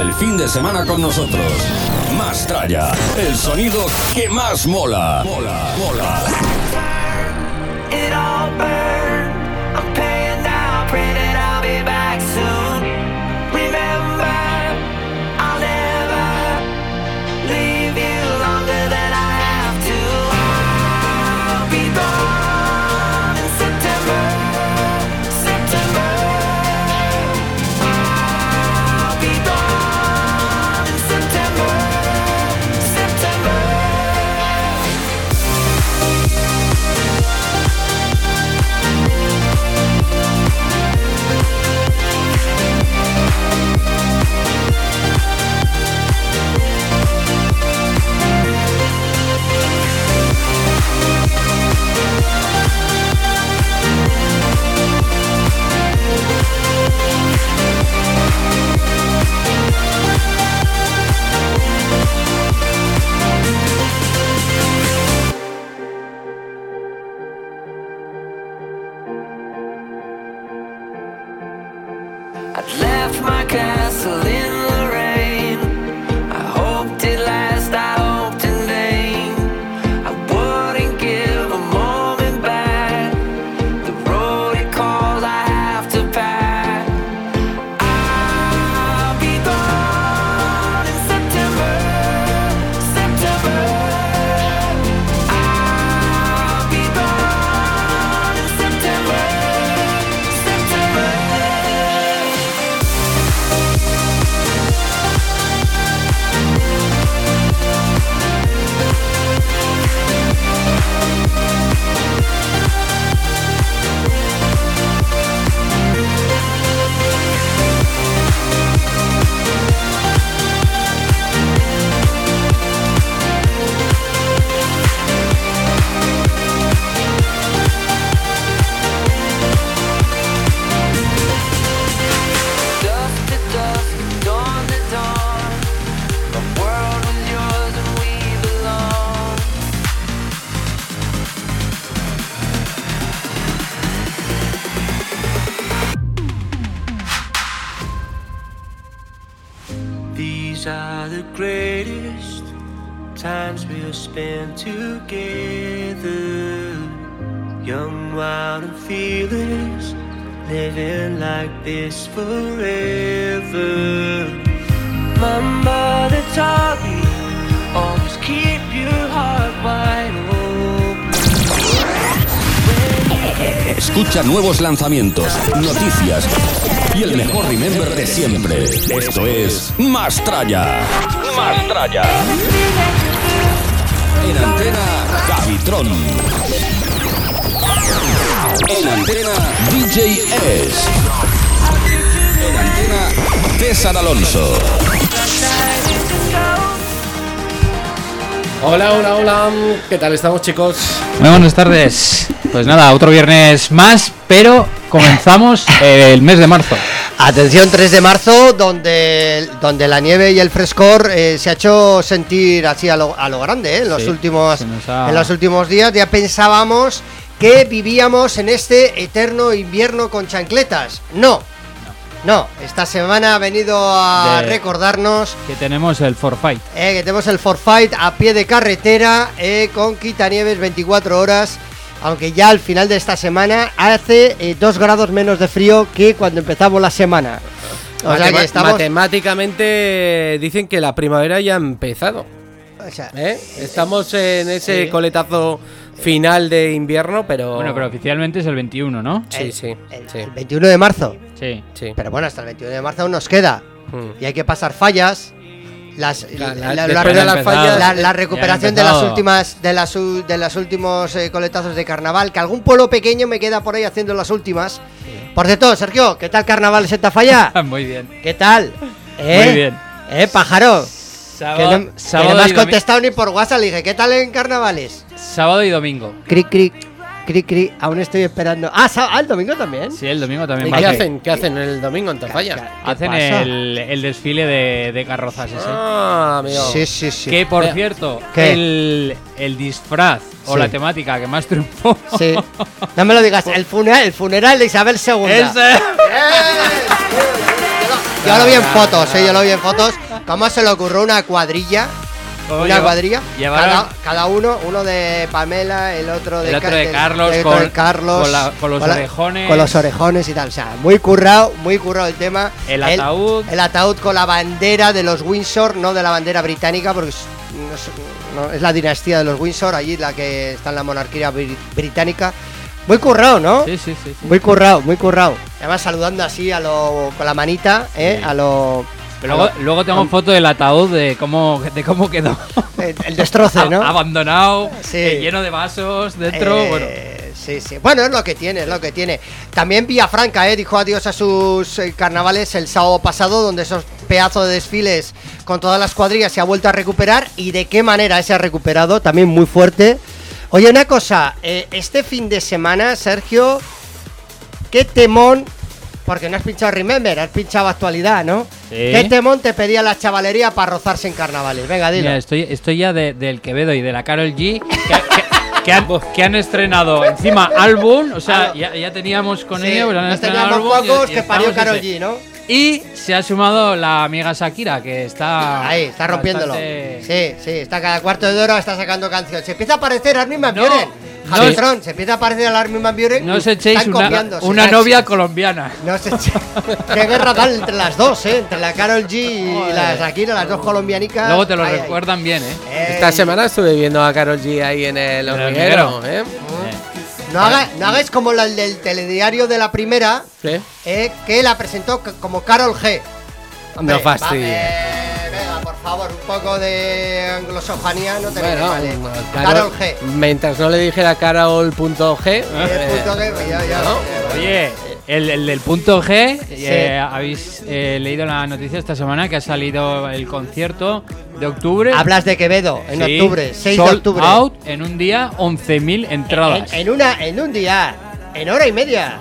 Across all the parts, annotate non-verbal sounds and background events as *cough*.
el fin de semana con nosotros. Mastraya, el sonido que más mola. Mola, mola. Are the greatest times we'll spend together. Young, wild, and fearless, living like this forever. My mother taught me always keep your heart wide Escucha nuevos lanzamientos, noticias y el mejor remember de siempre. Esto es Mastraya. Mastraya. En antena, Gavitron. En antena, DJ S. En antena, César Alonso. Hola, hola, hola. ¿Qué tal estamos, chicos? Muy buenas tardes. Pues nada, otro viernes más, pero comenzamos *laughs* el mes de marzo. Atención, 3 de marzo, donde, donde la nieve y el frescor eh, se ha hecho sentir así a lo, a lo grande eh, en, los Sí, últimos, ha- en los últimos días. Ya pensábamos que vivíamos en este eterno invierno con chancletas. No, No, esta semana ha venido a De- recordarnos Que tenemos el forfight. eh, que tenemos el forfight a pie de carretera eh, con Quitanieves 24 horas. Aunque ya al final de esta semana hace 2 grados menos de frío que cuando empezamos la semana. O sea que estamos. Matemáticamente dicen que la primavera ya ha empezado. o sea, ¿eh? Estamos en ese Sí. coletazo final de invierno, pero. Bueno, pero oficialmente es el 21, ¿no? Sí, el- sí. el, sí, el 21 de marzo. Sí. sí. Pero bueno, hasta el 21 de marzo aún nos queda. Mm. Y hay que pasar fallas. Las, La- la, empezado. recuperación de las últimas de las de los últimos eh, coletazos de carnaval que algún pueblo pequeño me queda por ahí haciendo las últimas por cierto Sergio qué tal carnaval en Santa Falla *laughs* Muy bien. qué tal ¿Eh? Muy bien. eh pájaro que Sábado, no, que sábado no me has y contestado ni por WhatsApp le dije qué tal en carnavales sábado y domingo. cric cric cric cric aún estoy esperando ah, ah, el domingo también Sí, el domingo ¿Y también. qué va a- hacen? ¿Qué hacen el domingo en Tafalla? ¿Qué Hacen el, el desfile de, de carrozas ese. Ah, amigo. sí sí sí Que por cierto, ¿Qué? el, el disfraz o Sí. la temática que más triunfó. Sí. No me lo digas, el funeral, el funeral de Isabel II. Ese. Yo lo vi en fotos, eh, yo lo vi en fotos. ¿Cómo se le ocurrió una cuadrilla? Una lleva- cuadrilla. Cada, cada uno, uno de Pamela, el otro de, El otro de Carlos, el otro de con- Carlos, con la- con los la- orejones. Con los orejones y tal. O sea, muy currado, muy currado el tema. El ataúd. El, ataúd con la bandera de los Windsor, no de la bandera británica, porque es, no la dinastía de los Windsor, allí la que está en la monarquía bri- británica. Muy currado, ¿no? Sí, sí, sí. sí. Muy currado, muy currado. Además saludando así a lo con la manita, ¿eh? Sí. A lo Pero luego, luego tengo foto del ataúd de cómo, de cómo quedó. el, el destroce, ¿no? Abandonado, Sí. eh, lleno de vasos dentro. Eh, bueno, Sí, sí. Bueno, es lo que tiene, es lo que tiene. También Villafranca, ¿eh? Dijo adiós a sus eh, carnavales el sábado pasado, donde esos pedazos de desfiles con todas las cuadrillas se ha vuelto a recuperar. ¿Y de qué manera se ha recuperado? También muy fuerte. Oye, una cosa, eh, este fin de semana, Sergio, qué temón, porque no has pinchado Remember, has pinchado actualidad, ¿no? Sí. ¿Qué temón te pedía la chavalería para rozarse en carnavales? Venga, dilo. mira, estoy, estoy ya de- del Quevedo y de la Carol G. Que, que- que han, que han estrenado encima álbum. O sea, ya, ya teníamos con Sí, ellos, pero han nos estrenado teníamos álbum y- pocos y que parió Karol. G, ¿no? Y se ha sumado la amiga Shakira, que está. Ahí, está rompiéndolo. bastante- Sí, sí, está cada cuarto de hora, está sacando canciones. Se empieza a parecer Armin Van No, Buren. no Tron, se empieza a parecer al Armin Van Buren. No os echéis una, una novia colombiana. No se eche- *laughs* Qué guerra tal entre las dos, ¿eh? Entre la Carol G y Joder. la Shakira, las dos colombianicas. Luego te lo ay. recuerdan bien, ¿eh? Eh, Esta semana estuve viendo a Carol G ahí en el hormiguero. ¿eh? No, haga- no hagáis como la del telediario de la primera, eh, que la presentó como Carol G. No fastidies. va, eh, venga, por favor, un poco de anglosojanía no te viene Bueno, mal, eh. Carol- Carol G. Mientras no le dijera Carol.g. Eh, ¿no? eh, Oye, el, el del punto G, eh, habéis eh, leído la noticia esta semana que ha salido el concierto de octubre. Hablas de Quevedo, en Sí, octubre, 6 de octubre. out en un día, 11.000 entradas. En, en una, en un día, en hora y media.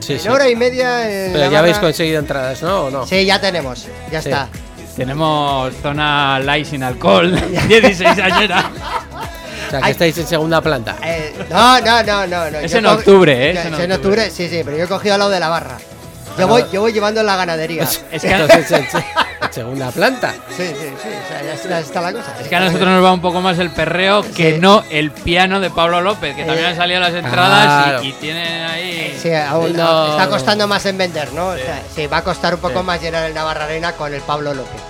Sí, en sí. hora y media. en Pero ya habéis conseguido entradas, ¿no? ¿O no? Sí, ya tenemos, ya Sí. está. Tenemos zona light sin alcohol, *laughs* 16 añeras. *laughs* O sea, que Ay. estáis en segunda planta. Eh, no, no, no, no, no. Es yo en co- octubre, ¿eh? Es Es en, octubre. octubre. sí, sí, pero yo he cogido al lado de la barra. Yo, voy, yo voy llevando en la ganadería. Sí, Es que, *laughs* Entonces, en, se- en segunda planta. sí, sí. O sea, ya está, está la cosa. es que a nosotros nos va un poco más el perreo que Sí. no el piano de Pablo López, que también Eh, han salido las entradas claro. y, y tienen ahí. Sí, aún No, está costando más en vender, ¿no? O sea, sí, va a costar un poco Sí. más llenar el Navarra Arena con el Pablo López.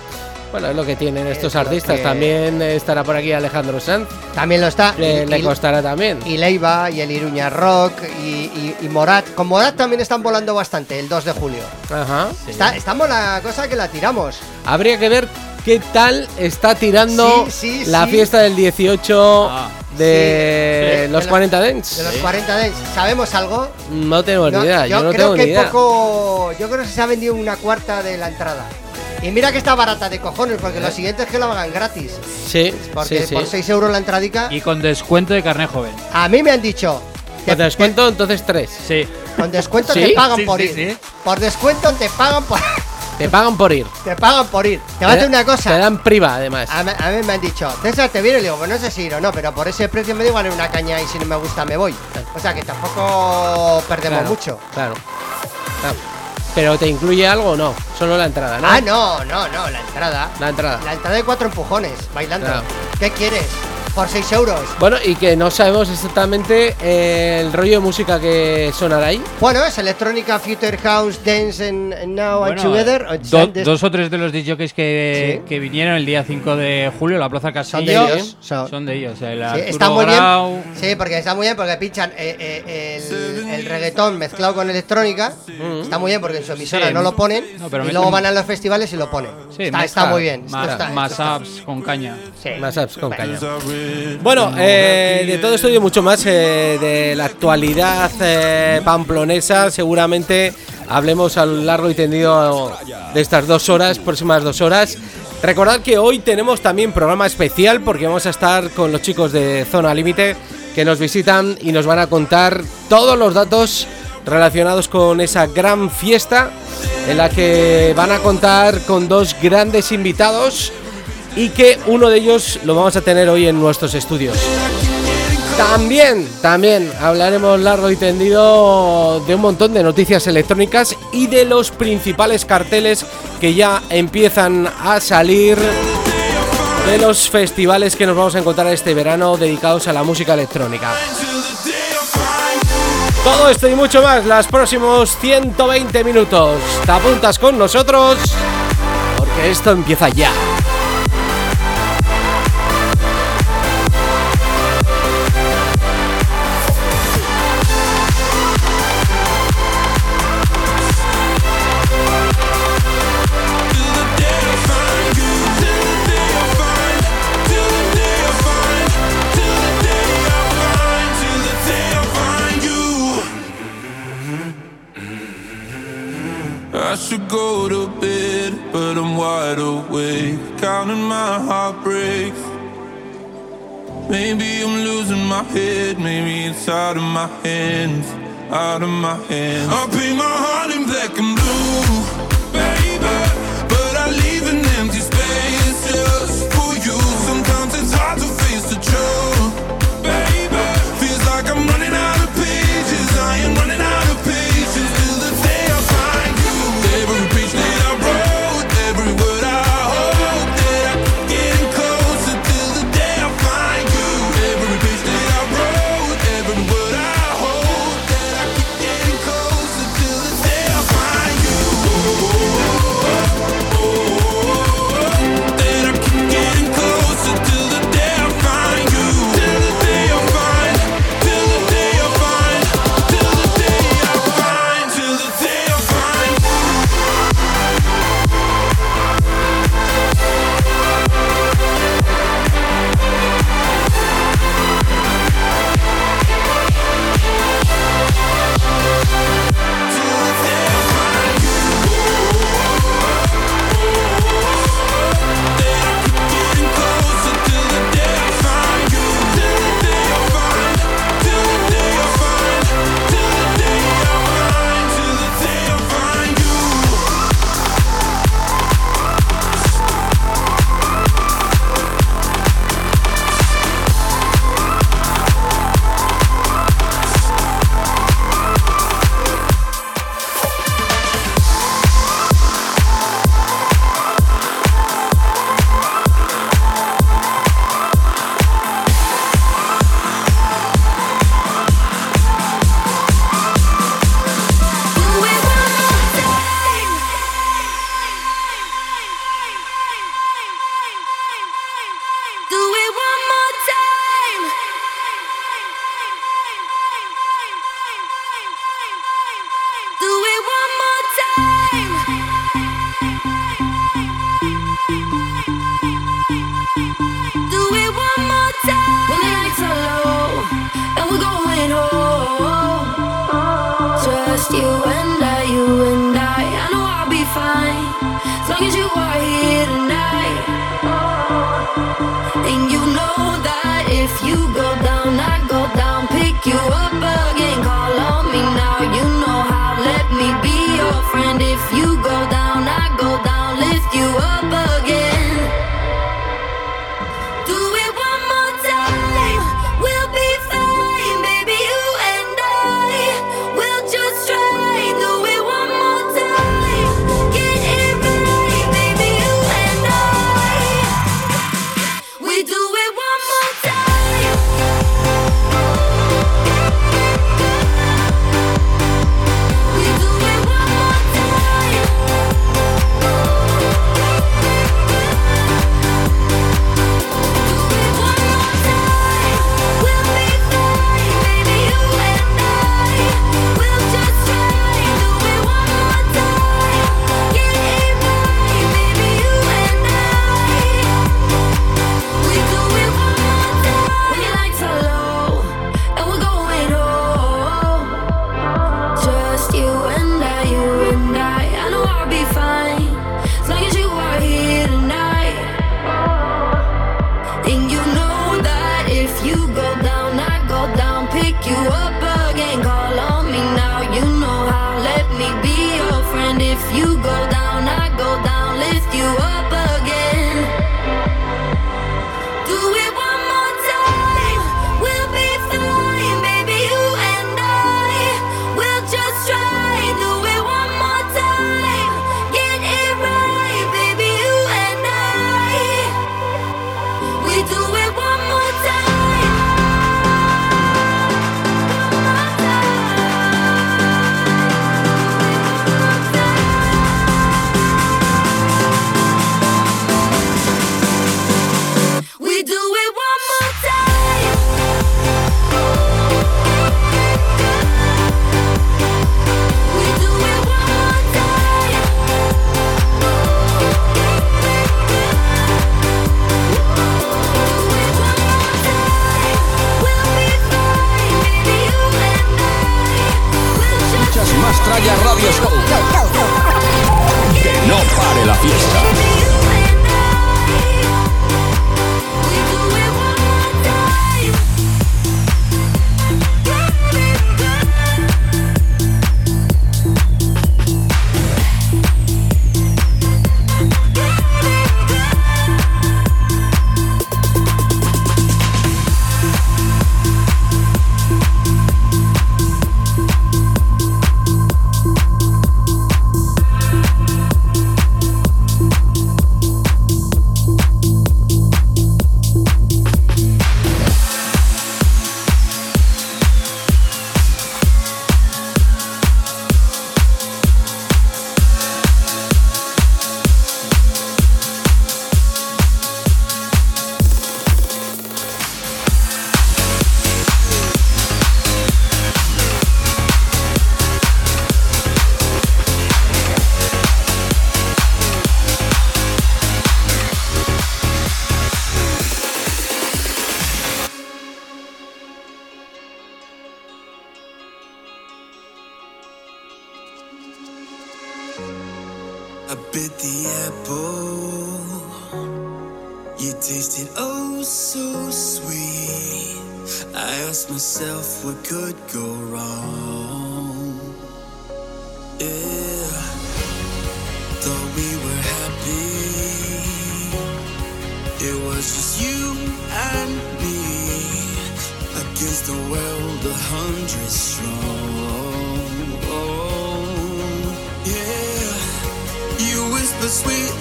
Bueno, es lo que tienen estos lo artistas. que- También estará por aquí Alejandro Sanz. También lo está. Le, y- le y- costará también. y Leiva y el Iruña Rock y, y- y Morat. Con Morat también están volando bastante el 2 de julio. Ajá. Sí. Está, estamos la cosa que la tiramos. Habría que ver qué tal está tirando Sí, sí, la sí. fiesta del 18 Ah. de Sí. los De 40 De Dents. los 40 Dents. ¿Sabemos algo? No tengo ni idea. Yo, no creo tengo que ni idea. poco. Yo creo que se ha vendido una cuarta de la entrada. Y mira que está barata de cojones, porque ¿Eh? los siguientes que lo hagan gratis. Sí, Porque sí, sí. por 6 euros la entradica. Y con descuento de carne joven. A mí me han dicho. Con te- descuento, entonces tres. Sí. Con descuento ¿Sí? te pagan Sí, por sí, ir. sí. Por descuento te pagan por. *laughs* Te pagan por ir. te pagan por ir. Te voy a decir una Te cosa. dan priva, además. A, mí- a mí me han dicho, César, ¿te viene? Le digo, pues no sé si ir o no, pero por ese precio me da igual una caña y si no me gusta me voy. O sea que tampoco perdemos Claro, mucho. Claro. Claro. Pero te incluye algo o no, solo la entrada, ¿no? Ah, no, no, no, la entrada. La entrada. La entrada de cuatro empujones, bailando. Claro. ¿Qué quieres? Por 6 euros. Bueno, y que no sabemos exactamente eh, el rollo de música que sonará ahí. Bueno, es electrónica, future house, dance and, and now and together. do- Dance- dos o tres de los DJs que, Sí. que vinieron el día 5 de julio a la Plaza Son de Castillo ellos. son- son de ellos. El Sí, está muy Grau, bien. Sí, porque está muy bien porque pinchan eh, eh, el, el reggaetón mezclado con electrónica. Está muy bien porque en su emisora Sí. no lo ponen. No, pero y luego van a los festivales y lo ponen. Sí, está, mezcla está muy bien. esto Más, está- está- apps con caña. sí. Más apps con caña. Bueno, eh, de todo esto y mucho más eh, de la actualidad eh, pamplonesa, seguramente hablemos a lo largo y tendido de estas dos horas, próximas dos horas. Recordad que hoy tenemos también programa especial porque vamos a estar con los chicos de Zona Límite que nos visitan y nos van a contar todos los datos relacionados con esa gran fiesta en la que van a contar con dos grandes invitados y que uno de ellos lo vamos a tener hoy en nuestros estudios. También, también hablaremos largo y tendido de un montón de noticias electrónicas y de los principales carteles que ya empiezan a salir de los festivales que nos vamos a encontrar este verano dedicados a la música electrónica. Todo esto y mucho más los próximos 120 minutos. Te apuntas con nosotros porque esto empieza ya. Heartbreaks. Maybe I'm losing my head, maybe it's out of my hands, out of my hands. I'll paint my heart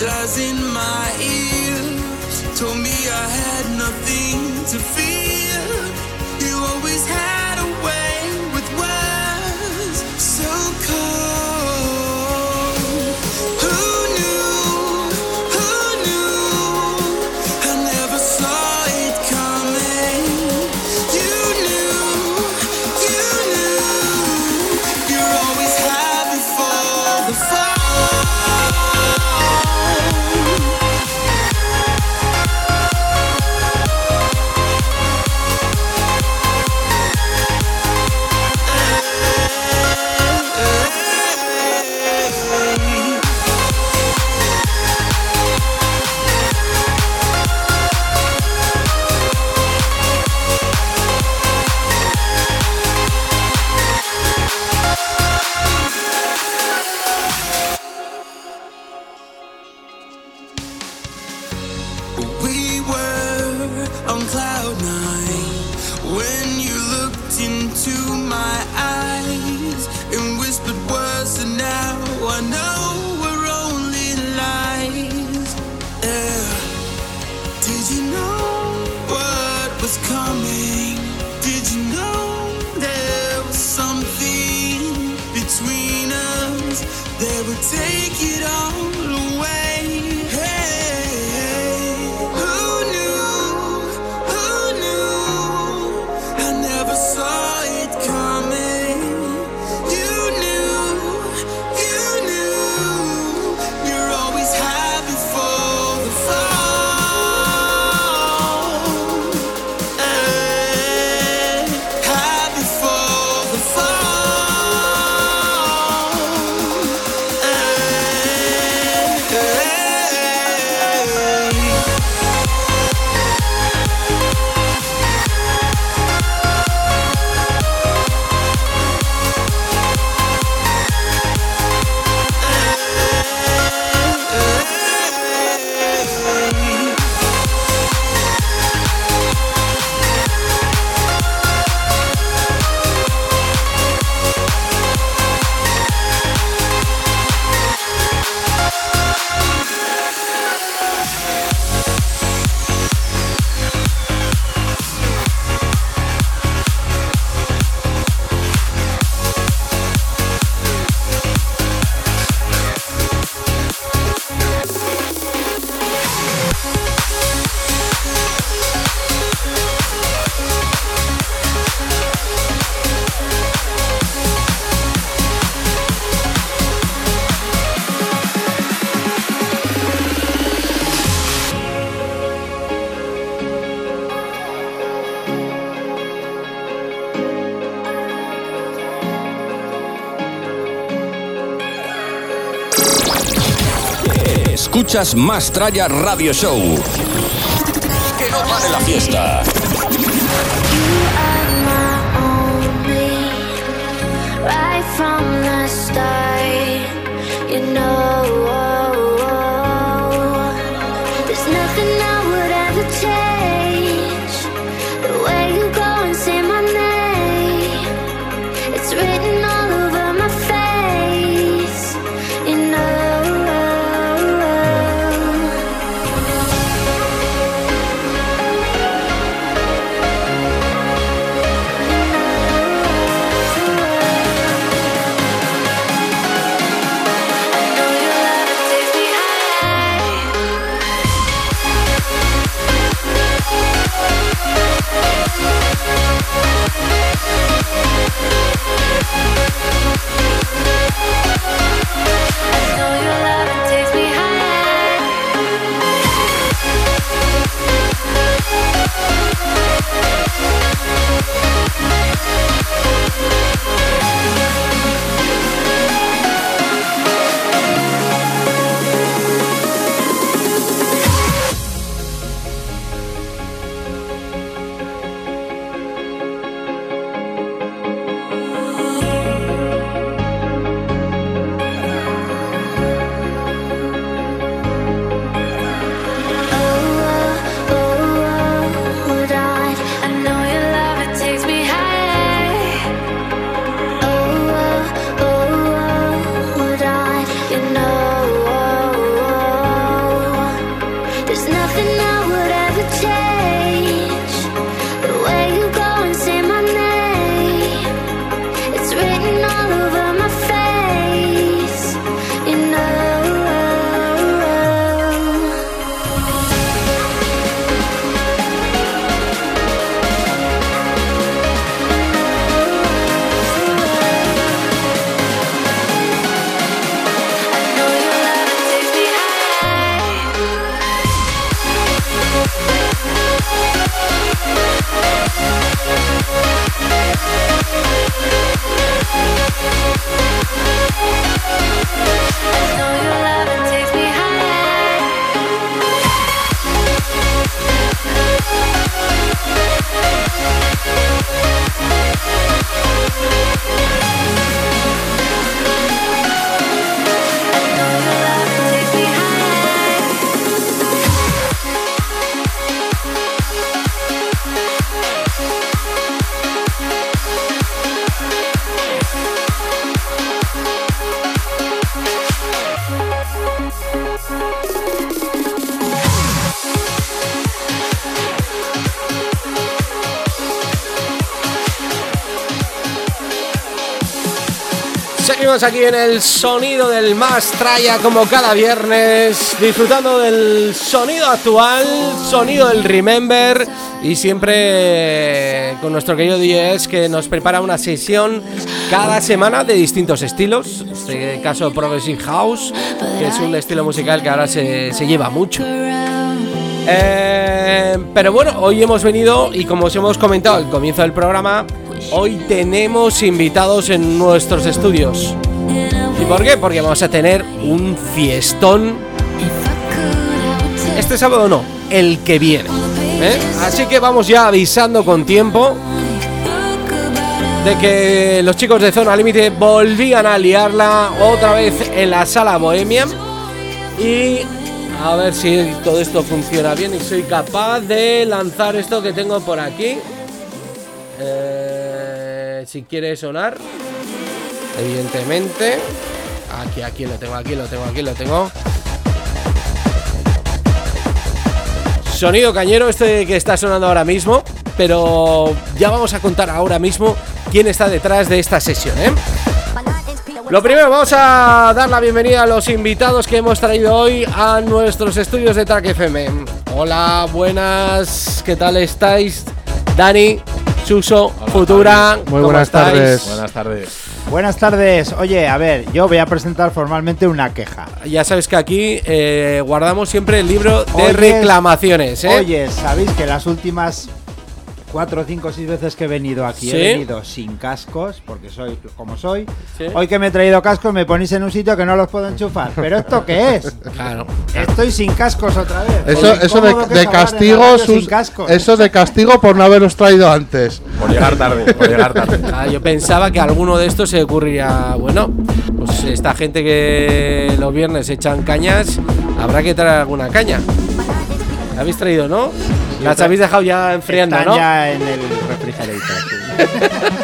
does in my ears told me I had nothing to fear. Escuchas Más Tralla Radio Show. Que no pare la fiesta. Aquí en el sonido del más traya como cada viernes, disfrutando del sonido actual, sonido del Remember y siempre con nuestro querido DJs que nos prepara una sesión cada semana de distintos estilos. En este caso Progressive House, que es un estilo musical que ahora se, se lleva mucho. Eh, pero bueno, hoy hemos venido y como os hemos comentado al comienzo del programa, hoy tenemos invitados en nuestros estudios. ¿Y por qué? Porque vamos a tener un fiestón. Este sábado no, el que viene. ¿eh? Así que vamos ya avisando con tiempo de que los chicos de Zona Límite volvían a liarla otra vez en la sala Bohemia. Y a ver si todo esto funciona bien y soy capaz de lanzar esto que tengo por aquí. Eh, si quiere sonar, evidentemente. Aquí, aquí lo tengo, aquí lo tengo, aquí lo tengo. Sonido cañero este que está sonando ahora mismo, pero ya vamos a contar ahora mismo quién está detrás de esta sesión, ¿eh? Lo primero, vamos a dar la bienvenida a los invitados que hemos traído hoy a nuestros estudios de Track FM. Hola, buenas, ¿qué tal estáis? Dani, Suso, Futura, Muy ¿cómo buenas estáis? tardes. Buenas tardes. Buenas tardes. Oye, a ver, yo voy a presentar formalmente una queja. Ya sabes que aquí eh, guardamos siempre el libro de Oye, reclamaciones, ¿eh? Oye, sabéis que las últimas cuatro, cinco, seis veces que he venido aquí ¿Sí? he venido sin cascos, porque soy como soy. Sí. Hoy que me he traído cascos me ponéis en un sitio que no los puedo enchufar. ¿Pero esto qué es? Claro. Estoy sin cascos otra vez. Eso, eso de, de castigo, sus- sin cascos. eso de castigo por no haberlos traído antes. Por llegar tarde, por llegar tarde. *laughs* Ah, yo pensaba que alguno de estos se ocurriría, bueno, pues esta gente que los viernes echan cañas, habrá que traer alguna caña. ¿La habéis traído, no? Las habéis dejado ya enfriando, Están ¿no? ya en el refrigerador. *laughs*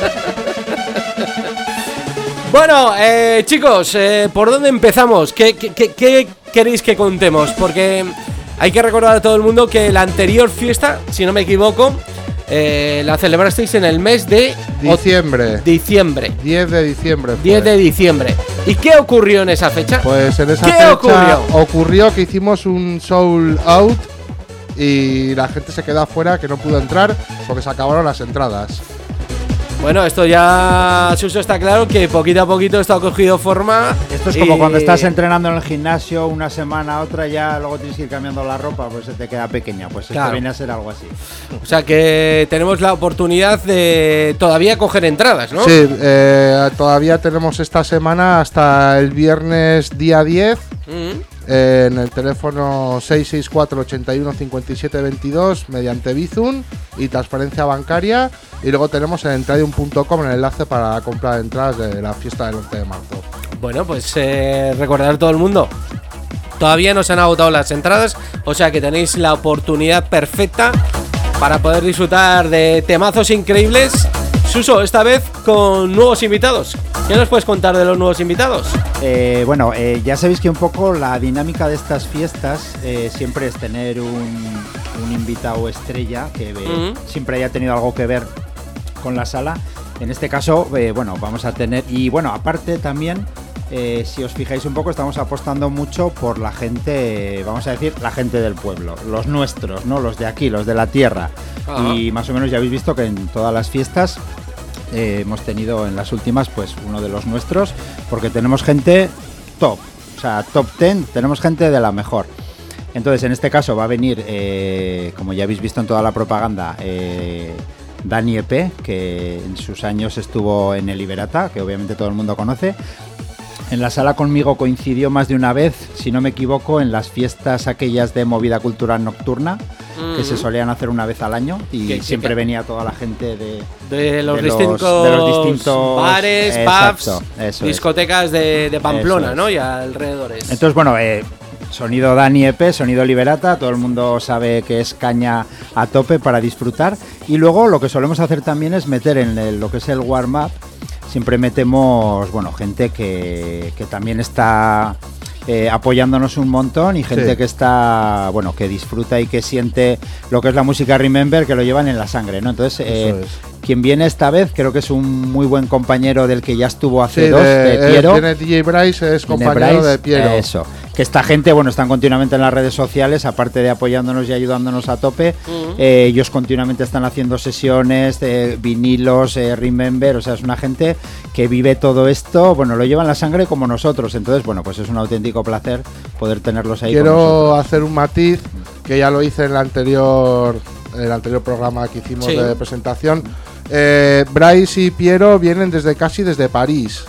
Bueno, eh, chicos, eh, ¿por dónde empezamos? ¿Qué, qué- qué- qué queréis que contemos? Porque hay que recordar a todo el mundo que la anterior fiesta, si no me equivoco, eh, la celebrasteis en el mes de Diciembre. diciembre. 10 de diciembre. fue. 10 de diciembre. ¿Y qué ocurrió en esa fecha? Pues en esa ¿Qué fecha ocurrió? ocurrió que hicimos un soul out y la gente se quedó afuera que no pudo entrar porque se acabaron las entradas. Bueno, esto ya, Suso, está claro que poquito a poquito esto ha cogido forma. Esto es como y- cuando estás entrenando en el gimnasio una semana, otra, ya luego tienes que ir cambiando la ropa, pues se te queda pequeña. Pues Claro. esto viene a ser algo así. O sea que tenemos la oportunidad de todavía coger entradas, ¿no? Sí, eh, todavía tenemos esta semana hasta el viernes día 10 Mm. eh, en el teléfono 664 81 57 22 mediante Bizum y transferencia bancaria. Y luego tenemos en entradium.com el enlace para la compra de entradas de la fiesta del 11 de marzo. Bueno, pues eh, recordar todo el mundo. Todavía no se han agotado las entradas, o sea que tenéis la oportunidad perfecta para poder disfrutar de temazos increíbles. Suso, esta vez con nuevos invitados. ¿Qué nos puedes contar de los nuevos invitados? Eh, bueno, eh, ya sabéis que un poco la dinámica de estas fiestas eh, siempre es tener un, un invitado estrella que eh, Ujú. siempre haya tenido algo que ver con la sala. En este caso, eh, bueno, vamos a tener. Y bueno, aparte también, eh, si os fijáis un poco, estamos apostando mucho por la gente, vamos a decir, la gente del pueblo, los nuestros, ¿no? Los de aquí, los de la tierra. Ajá. Y más o menos ya habéis visto que en todas las fiestas eh, hemos tenido en las últimas, pues uno de los nuestros, porque tenemos gente top, o sea, top 10, tenemos gente de la mejor. Entonces, en este caso va a venir, eh, como ya habéis visto en toda la propaganda, eh, Dani Epe, que en sus años estuvo en el Liberata, que obviamente todo el mundo conoce. En la sala conmigo coincidió más de una vez, si no me equivoco, en las fiestas aquellas de movida cultural nocturna, que se solían hacer una vez al año y siempre venía toda la gente de, De los, de distintos, de los distintos bares, Exacto, pubs, discotecas de, de Pamplona, es. ¿no? Y alrededores. Entonces, bueno, eh, sonido Dani EP, sonido Liberata, todo el mundo sabe que es caña a tope para disfrutar. Y luego lo que solemos hacer también es meter en el- lo que es el warm-up, siempre metemos, bueno, gente que, que también está eh, apoyándonos un montón y gente Sí. que está, bueno, que disfruta y que siente lo que es la música Remember, que lo llevan en la sangre, ¿no? Entonces, eh, es. Quien viene esta vez creo que es un muy buen compañero del que ya estuvo hace Sí, dos, de- de eh, Piero. viene DJ Bryce, es Tiene compañero Bryce, de Piero. Eso. Que esta gente, bueno, están continuamente en las redes sociales, aparte de apoyándonos y ayudándonos a tope. eh, ellos continuamente están haciendo sesiones, eh, vinilos, eh, Remember. O sea, es una gente que vive todo esto, bueno, lo lleva en la sangre como nosotros. Entonces, bueno, pues es un auténtico placer poder tenerlos ahí con Quiero nosotros. hacer un matiz que ya lo hice en el anterior, en el anterior programa que hicimos Sí. de presentación. Eh, Bryce y Piero vienen desde casi desde París.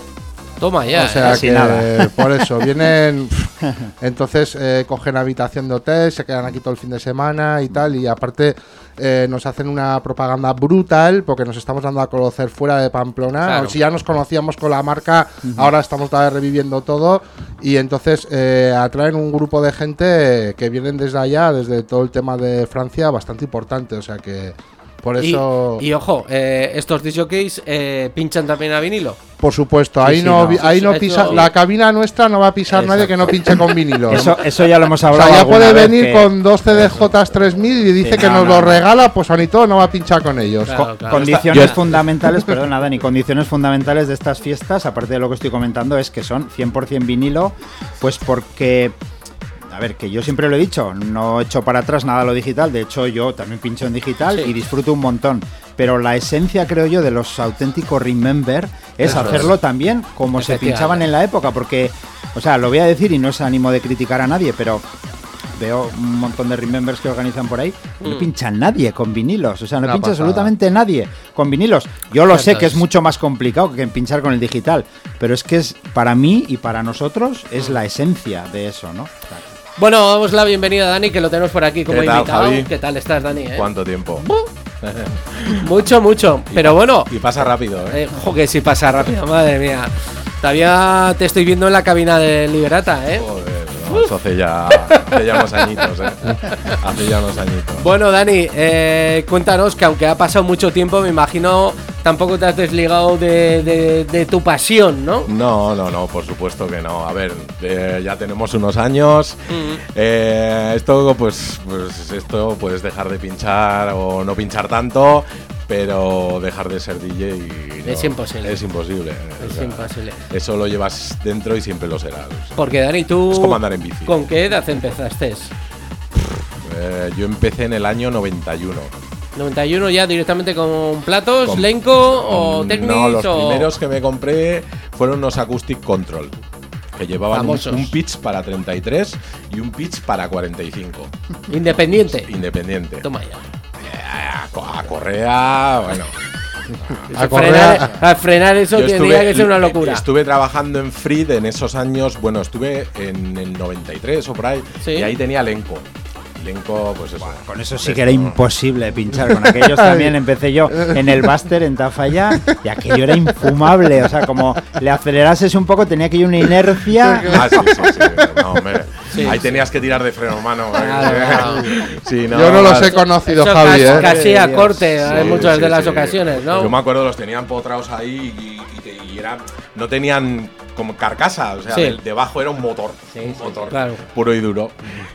Toma ya. o sea casi que nada. *laughs* por eso vienen. *laughs* entonces eh, cogen habitación de hotel, se quedan aquí todo el fin de semana y tal. Y aparte eh, nos hacen una propaganda brutal porque nos estamos dando a conocer fuera de Pamplona. Claro. Si ya nos conocíamos con la marca, ahora estamos reviviendo todo. Y entonces eh, atraen un grupo de gente que vienen desde allá, desde todo el tema de Francia, bastante importante. O sea que por Y, eso. y ojo, eh, estos disjockeys eh, pinchan también a vinilo. Por supuesto, ahí sí, no, ahí no Eso- pisa, la cabina nuestra no va a pisar nadie que no pinche con vinilo. *laughs* Eso, eso ya lo hemos o hablado. sea, ya puede venir que- con dos CDJs 3000 y dice Sí, que no, nos no, lo regala, pues Anito no va a pinchar con ellos. Claro, Co- claro. Condiciones fundamentales, *laughs* perdona Dani, condiciones fundamentales de estas fiestas, aparte de lo que estoy comentando, es que son 100% vinilo, pues porque, a ver, que yo siempre lo he dicho, no echo para atrás nada lo digital, de hecho yo también pincho en digital Sí. y disfruto un montón, pero la esencia, creo yo, de los auténticos Remember es Eso hacerlo también como se pinchaban en la época, porque, o sea, lo voy a decir y no es ánimo de criticar a nadie, pero veo un montón de remembers que organizan por ahí, no Mm. pincha nadie con vinilos, o sea, no pincha pasada. absolutamente nadie con vinilos. Yo lo sé que es es. mucho más complicado que pinchar con el digital, pero es que es para mí y para nosotros es la esencia de eso, ¿no? Bueno, damos la bienvenida a Dani, que lo tenemos por aquí como ¿Qué tal, invitado. Javi? ¿Qué tal estás, Dani? eh? ¿Cuánto tiempo? *laughs* Mucho, mucho. Pero bueno, Y pasa rápido, ¿eh? eh, jo, que sí pasa rápido, *laughs* madre mía. Todavía te estoy viendo en la cabina de Liberata, ¿eh? Joder, no, eso hace ya, hace ya unos añitos, ¿eh? Hace ya unos añitos. Bueno, Dani, eh, cuéntanos que aunque ha pasado mucho tiempo, me imagino tampoco te has desligado de, de- de tu pasión, ¿no? No, no, no, por supuesto que no. A ver, eh, ya tenemos unos años. Eh, esto, pues, pues, esto puedes dejar de pinchar o no pinchar tanto, pero dejar de ser DJ y no, Es imposible. Es imposible. Es o sea, imposible. Eso lo llevas dentro y siempre lo serás. o sea. Porque, Dani, tú. Es como andar en bici. ¿Con qué edad empezaste? Eh, yo empecé en el año 91. 91 ya directamente con platos, Con- Lenco o Technics No, los o- primeros que me compré fueron unos Acoustic Control. Que llevaban un, un pitch para 33 y un pitch para 45. Independiente. Independiente. Toma ya. A, co- a Correa, bueno. A frenar, Correa- a frenar eso Yo tendría estuve- que ser una locura. Estuve trabajando en Freed en esos años. Bueno, estuve en el 93 o por ahí. Sí. Y ahí tenía Lenco. Pues eso. Con eso sí que era imposible pinchar. Con aquellos también *laughs* empecé yo en el Buster en Tafalla y aquello era infumable. O sea, como le acelerases un poco, tenía que ir una inercia. Ah, sí, sí, sí. *laughs* No, hombre. Sí, ahí sí. tenías que tirar de freno, mano. Claro, *laughs* claro. Sí, no, Yo no los he conocido, Eso Javi, casi, ¿eh? casi a corte en Sí, muchas sí, de las sí. ocasiones, ¿no? Yo me acuerdo, los tenían potrados ahí y, y te- y era, no tenían como carcasa, o sea, Sí. del- debajo era un motor, Sí, un sí, motor claro. puro y duro.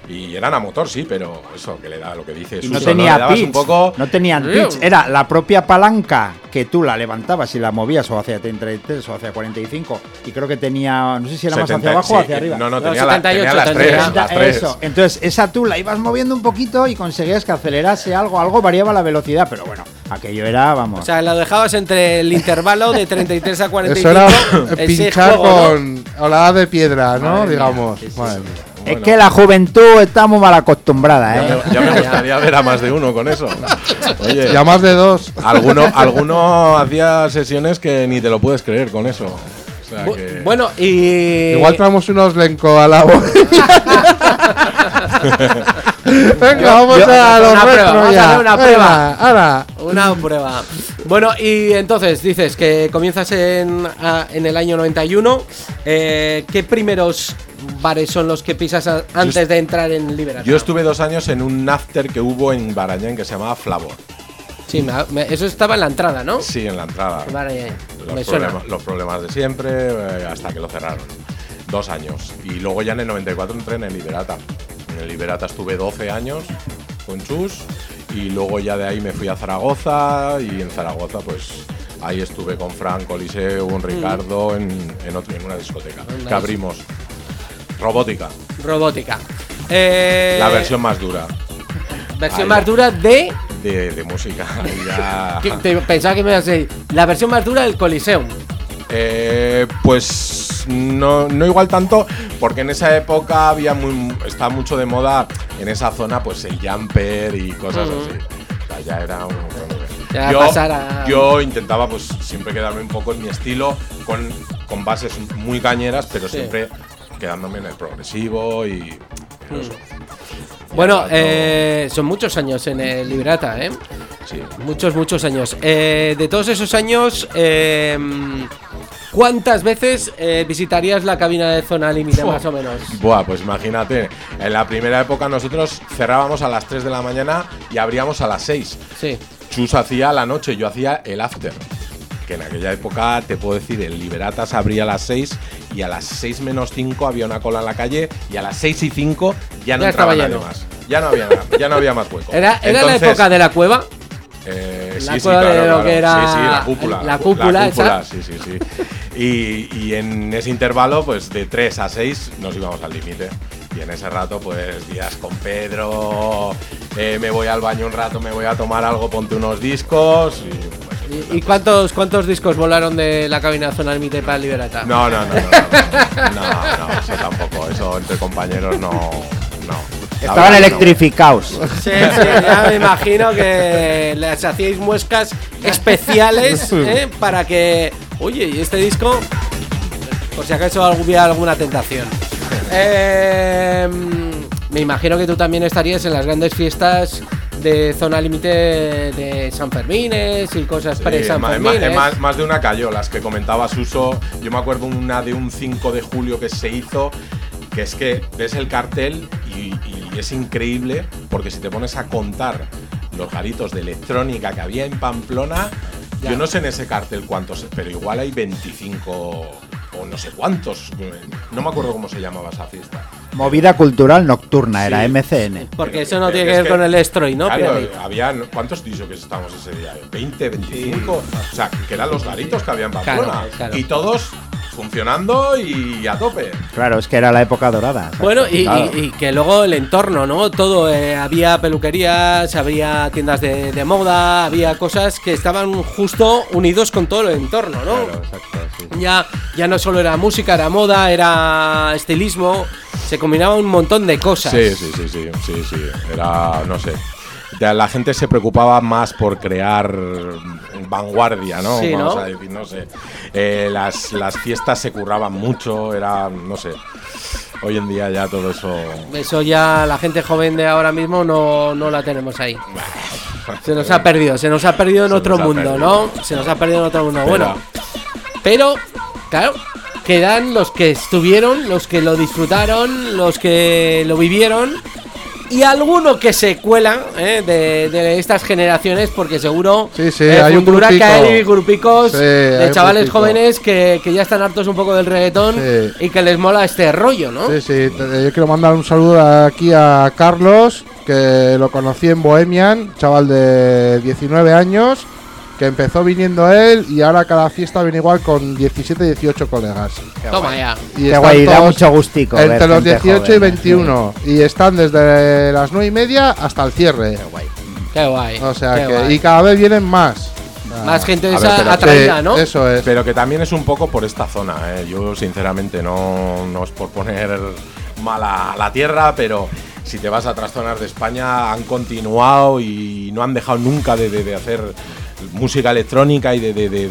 Y eran a motor, sí, pero eso que le da lo que dice Y no tenía dabas pitch. un poco No tenían pitch. Era la propia palanca que tú la levantabas y la movías o hacia 33 o hacia 45. Y creo que tenía, no sé si era más 70, hacia abajo sí, o hacia arriba. No, no, No, tenía, la- 78 tenía las tres, las tres. Eso. Entonces, esa tú la ibas moviendo un poquito y conseguías que acelerase algo, algo variaba la velocidad, pero bueno, aquello era, vamos. O sea, lo dejabas entre el intervalo de 33 a 45. Eso era *laughs* pinchar juego, ¿no? con olada de piedra, ¿no? Madre mía, Digamos. sí, sí, Madre mía. es bueno. que la juventud está muy mal acostumbrada, Ya ¿eh? me, ya me *laughs* gustaría ver a más de uno con eso. Oye, Y a más de dos. alguno, alguno hacía sesiones que ni te lo puedes creer con eso. O sea Bu- que- Bueno, y. Igual traemos unos lenco a la *laughs* *laughs* Venga, vamos yo- a los una prueba, a hacer una prueba. Ahora. Una prueba. Bueno, y entonces dices que comienzas en, a- en el año 91. Eh, ¿Qué primeros bares son los que pisas a- antes de entrar en Liberación? Yo estuve dos años en un after que hubo en Barañán que se llamaba Flavor. Sí, me- me- eso estaba en la entrada, ¿no? Sí, en la entrada. Vale, me Los, suena. problemas, los problemas de siempre eh, hasta que lo cerraron. Dos años. Y luego ya en el 94 entré en el Liberata. En el Liberata estuve 12 años con Chus. Y luego ya de ahí me fui a Zaragoza. Y en Zaragoza, pues ahí estuve con Frank, Coliseo, con Ricardo en, en, otro, en una discoteca. Que abrimos. Robótica. Robótica. Eh, La versión más dura versión ahí más dura de. de, de música. *laughs* Ya- pensaba que me ibas a decir. La versión más dura del Coliseum. Eh, pues no, no igual tanto, porque en esa época había muy, estaba mucho de moda en esa zona, pues el jumper y cosas Ujú. así. O sea, ya era un. Ya yo, a- yo intentaba, pues siempre quedarme un poco en mi estilo, con, con bases muy cañeras, pero Sí. siempre quedándome en el progresivo y. eso. Bueno, eh, son muchos años en el Librata, ¿eh? Sí. Muchos, muchos años. Eh, de todos esos años, eh, ¿cuántas veces eh, visitarías la cabina de zona límite, más o menos? Buah, pues imagínate, en la primera época nosotros cerrábamos a las 3 de la mañana y abríamos a las 6. Sí. Chus hacía la noche, yo hacía el after. Que en aquella época, te puedo decir, el Liberatas abría a las 6 y a las 6 menos 5 había una cola en la calle y a las 6 y 5 ya no Ya entraba nadie más. Ya no había, ya no había más hueco. ¿Era, era la época de la cueva? Eh, la sí, sí, de claro, lo claro. que era Sí, sí, la cúpula. la cúpula sí, sí, sí. Y, y en ese intervalo, pues de 3 a 6 nos íbamos al límite. Y en ese rato, pues días con Pedro, eh, me voy al baño un rato, me voy a tomar algo, ponte unos discos. Y, pues, ¿Y, y cuántos, cuántos discos volaron de la cabina de zona límite para Liberata? No, no, no, no, no, no, no, eso tampoco, eso entre compañeros no, no. Estaban electrificados. Sí, sí, ya me imagino que les hacíais muescas especiales *laughs* ¿eh? para que. Oye, ¿y este disco? Por si acaso hubiera alguna tentación. Eh, me imagino que tú también estarías en las grandes fiestas de zona límite de San Fermines y cosas Sí, pre-San Fermines. más, más de una cayó, las que comentaba Suso. Yo me acuerdo una de un 5 de julio que se hizo, que es que ves el cartel y, y es increíble, porque si te pones a contar los garitos de electrónica que había en Pamplona, Ya. yo no sé en ese cartel cuántos, pero igual hay 25 o no sé cuántos. No me acuerdo cómo se llamaba esa fiesta. Movida cultural nocturna, era MCN. Porque eso no tiene que ver con el Estroy, ¿no? Claro, había, ¿cuántos dicho que estábamos ese día? ¿20, 25? O sea, que eran los garitos que había en Pamplona. Claro, claro. Y todos funcionando y a tope. Claro, es que era la época dorada. Bueno, y, Claro. y- y que luego el entorno, ¿no? Todo, eh, había peluquerías, había tiendas de, de moda, había cosas que estaban justo unidos con todo el entorno, ¿no? Claro, exacto, sí. Ya, ya no solo era música, era moda, era estilismo, se combinaba un montón de cosas. Sí, sí, sí, sí, sí, sí. Era, no sé. La gente se preocupaba más por crear vanguardia, ¿no? Sí, Vamos ¿no? a decir, no sé. Eh, las, las fiestas se curraban mucho, era, no sé. Hoy en día ya todo eso. Eso ya la gente joven de ahora mismo no, no la tenemos ahí. Se nos ha perdido, se nos ha perdido en otro mundo, perdido. ¿no? Se nos ha perdido en otro mundo. Pero- Bueno, pero, claro, quedan los que estuvieron, los que lo disfrutaron, los que lo vivieron y alguno que se cuela ¿eh? de, de estas generaciones, porque seguro Sí, sí, eh, hay un Futura que grupico. hay grupicos Sí, de hay chavales grupico. jóvenes que, que ya están hartos un poco del reggaetón y que les mola este rollo, ¿no? Sí, sí, yo quiero mandar un saludo aquí a Carlos, que lo conocí en Bohemian, chaval de 19 años, que empezó viniendo él y ahora cada fiesta viene igual con 17, 18 colegas. Toma ya. Y Qué guay, da mucho gustico. ver Entre los gente 18 y joven, ¿eh? 21. Y están desde las 9 y media hasta el cierre. Qué guay. O sea qué que. guay. Y cada vez vienen más. Más gente de ver, esa pero- atraída, Sí, ¿no? Eso es. Pero que también es un poco por esta zona, ¿eh? Yo, sinceramente, no, no es por poner mala la tierra, pero si te vas a otras zonas de España, han continuado y no han dejado nunca de, de- de hacer música electrónica y de, de- de-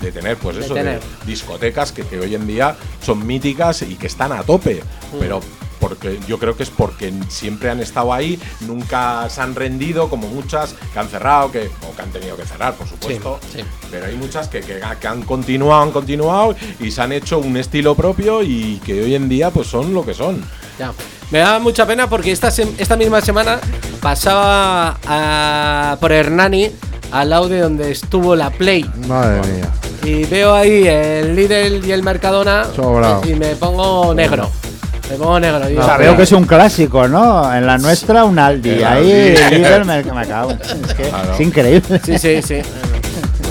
de- tener, pues eso, tener. discotecas que, que hoy en día son míticas y que están a tope. Mm. Pero porque yo creo que es porque siempre han estado ahí, nunca se han rendido, como muchas que han cerrado, que, o que han tenido que cerrar, por supuesto. sí. Pero hay muchas que, que- que han continuado, han continuado y se han hecho un estilo propio y que hoy en día pues son lo que son. Ya. Me da mucha pena porque esta, esta misma semana pasaba a- por Hernani al lado de donde estuvo la Play. Madre mía. Y veo ahí el Lidl y el Mercadona Sobrao. y me pongo negro. Me pongo negro. digo, O sea, No, veo que es un clásico, ¿no? En la nuestra, un Aldi. Ahí, Aldi. Lidl, me, me cago. Es que Claro. es increíble. Sí, sí, sí.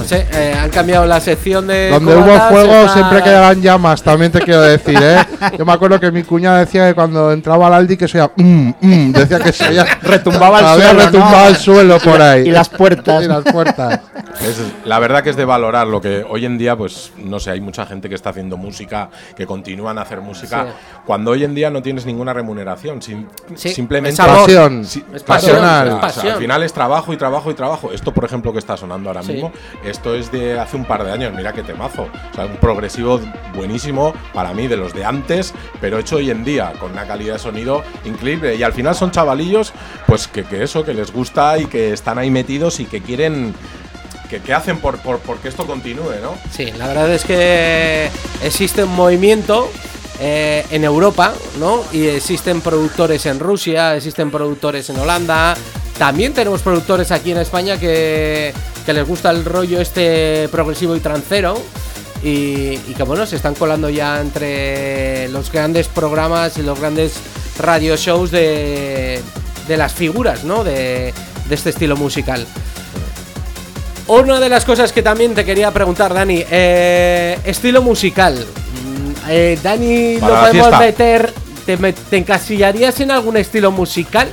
No sé, eh, han cambiado la sección de. Donde hubo fuego siempre quedaban llamas, también te quiero decir, ¿eh? Yo me acuerdo que mi cuñada decía que cuando entraba al Aldi que se oía, mm, mm, decía que se oía, Retumbaba el había suelo, ¿no? retumbado el suelo por ahí. Y las puertas. Y las puertas. Es- la verdad que es de valorar lo que hoy en día, pues no sé, hay mucha gente que está haciendo música, que continúan a hacer música, Sí. cuando hoy en día no tienes ninguna remuneración, sim- Sí, simplemente es. Pasión. Sí, Es pasional. pasión, es O sea, pasión. al final es trabajo y trabajo y trabajo. Esto, por ejemplo, que está sonando ahora Sí. mismo, esto es de hace un par de años. Mira qué temazo. O sea, un progresivo buenísimo para mí, de los de antes, pero hecho hoy en día, con una calidad de sonido increíble. Y al final son chavalillos, pues que, que eso, que les gusta y que están ahí metidos y que quieren. Que, que hacen por, por, porque esto continúe, ¿no? Sí, la verdad es que existe un movimiento eh, en Europa, ¿no? Y existen productores en Rusia, existen productores en Holanda. También tenemos productores aquí en España que, que les gusta el rollo este progresivo y trancero. Y, y que bueno, se están colando ya entre los grandes programas y los grandes radio shows de, de las figuras, ¿no? De, de este estilo musical. Una de las cosas que también te quería preguntar, Dani, eh, estilo musical. Mm, eh, Dani, Para ¿lo podemos meter? ¿Te, te encasillarías en algún estilo musical?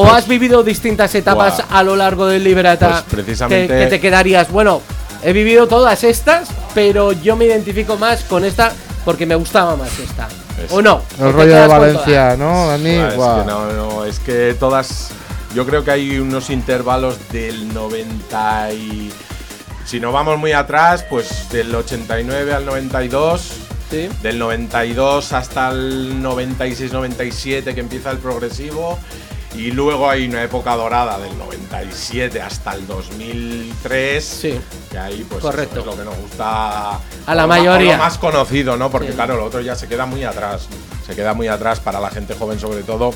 ¿O has vivido distintas etapas a lo largo del Liberata? Pues precisamente- Que, que te quedarías, bueno, he vivido todas estas, pero yo me identifico más con esta porque me gustaba más esta. Es- ¿O no? ¿O El rollo de Valencia, ¿no, Dani? Buah, es Buah. que no, no, es que todas. Yo creo que hay unos intervalos del 90 y. Si no vamos muy atrás, pues del 89 al 92. Sí. Del 92 hasta el 96-97 que empieza el progresivo. Y luego hay una época dorada del 97 hasta el 2003. Sí. Que ahí pues Correcto. es lo que nos gusta A la mayoría. Lo más conocido, ¿no? Porque Sí. claro, lo otro ya se queda muy atrás. Se queda muy atrás para la gente joven sobre todo.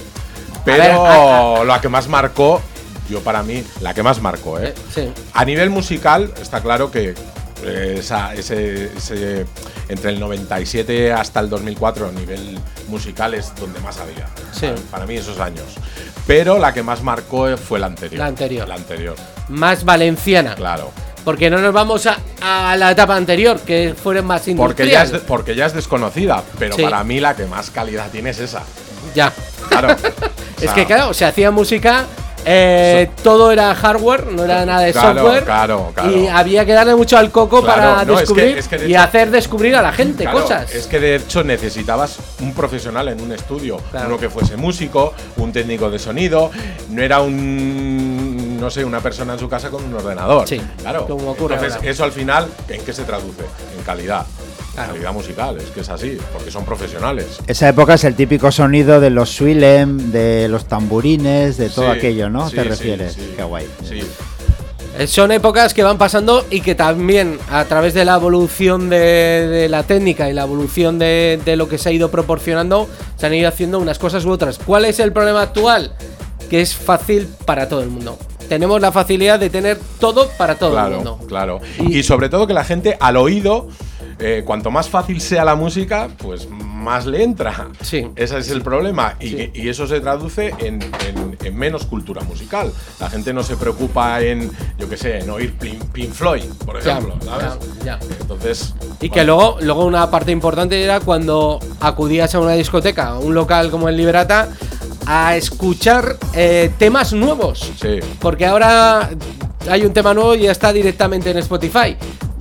Pero la que más marcó, yo para mí, la que más marcó, ¿eh? Eh, sí. A nivel musical, está claro que eh, esa- ese, ese- entre el 97 hasta el 2004, a nivel musical, es donde más había. Sí. Para, para mí, esos años. Pero la que más marcó fue la anterior. La anterior. La anterior, Más valenciana. claro. Porque no nos vamos a, a la etapa anterior, que fueron más Porque ya, es, porque ya es desconocida, pero Sí. para mí la que más calidad tiene es esa. Ya. Claro. *laughs* Es que claro, se hacía música, eh, todo era hardware, no era nada de Claro, software. claro, claro. Y había que darle mucho al coco para no, es que- descubrir es que de y hecho- hacer descubrir a la gente cosas. Es que de hecho necesitabas un profesional en un estudio, uno que fuese músico, un técnico de sonido, no era un no sé, una persona en su casa con un ordenador. Sí, claro. como ocurre Entonces, ahora. eso al final, ¿en qué se traduce? En calidad. Claro. Calidad musical, es que es así, porque son profesionales. Esa época es el típico sonido de los Swilem, de los tamburines, de todo Sí, aquello, ¿no? sí, ¿Te refieres? sí. Qué guay. Sí. Eh, Son épocas que van pasando y que también a través de la evolución de, de la técnica y la evolución de, de lo que se ha ido proporcionando, se han ido haciendo unas cosas u otras. ¿Cuál es el problema actual? Que es fácil para todo el mundo. Tenemos la facilidad de tener todo para todo el claro, mundo. claro. Y- Y, sobre todo que la gente al oído, eh, cuanto más fácil sea la música, pues más le entra. Sí. Ese es el problema. Y, Sí. y eso se traduce en, en- en menos cultura musical. La gente no se preocupa en, yo qué sé, en oír Pink, Floyd, por Ya, ejemplo. ¿sabes? ya, ya. Entonces. Y que luego, luego una parte importante era cuando acudías a una discoteca, a un local como el Liberata, a escuchar eh, temas nuevos. Sí. Porque ahora hay un tema nuevo y ya está directamente en Spotify.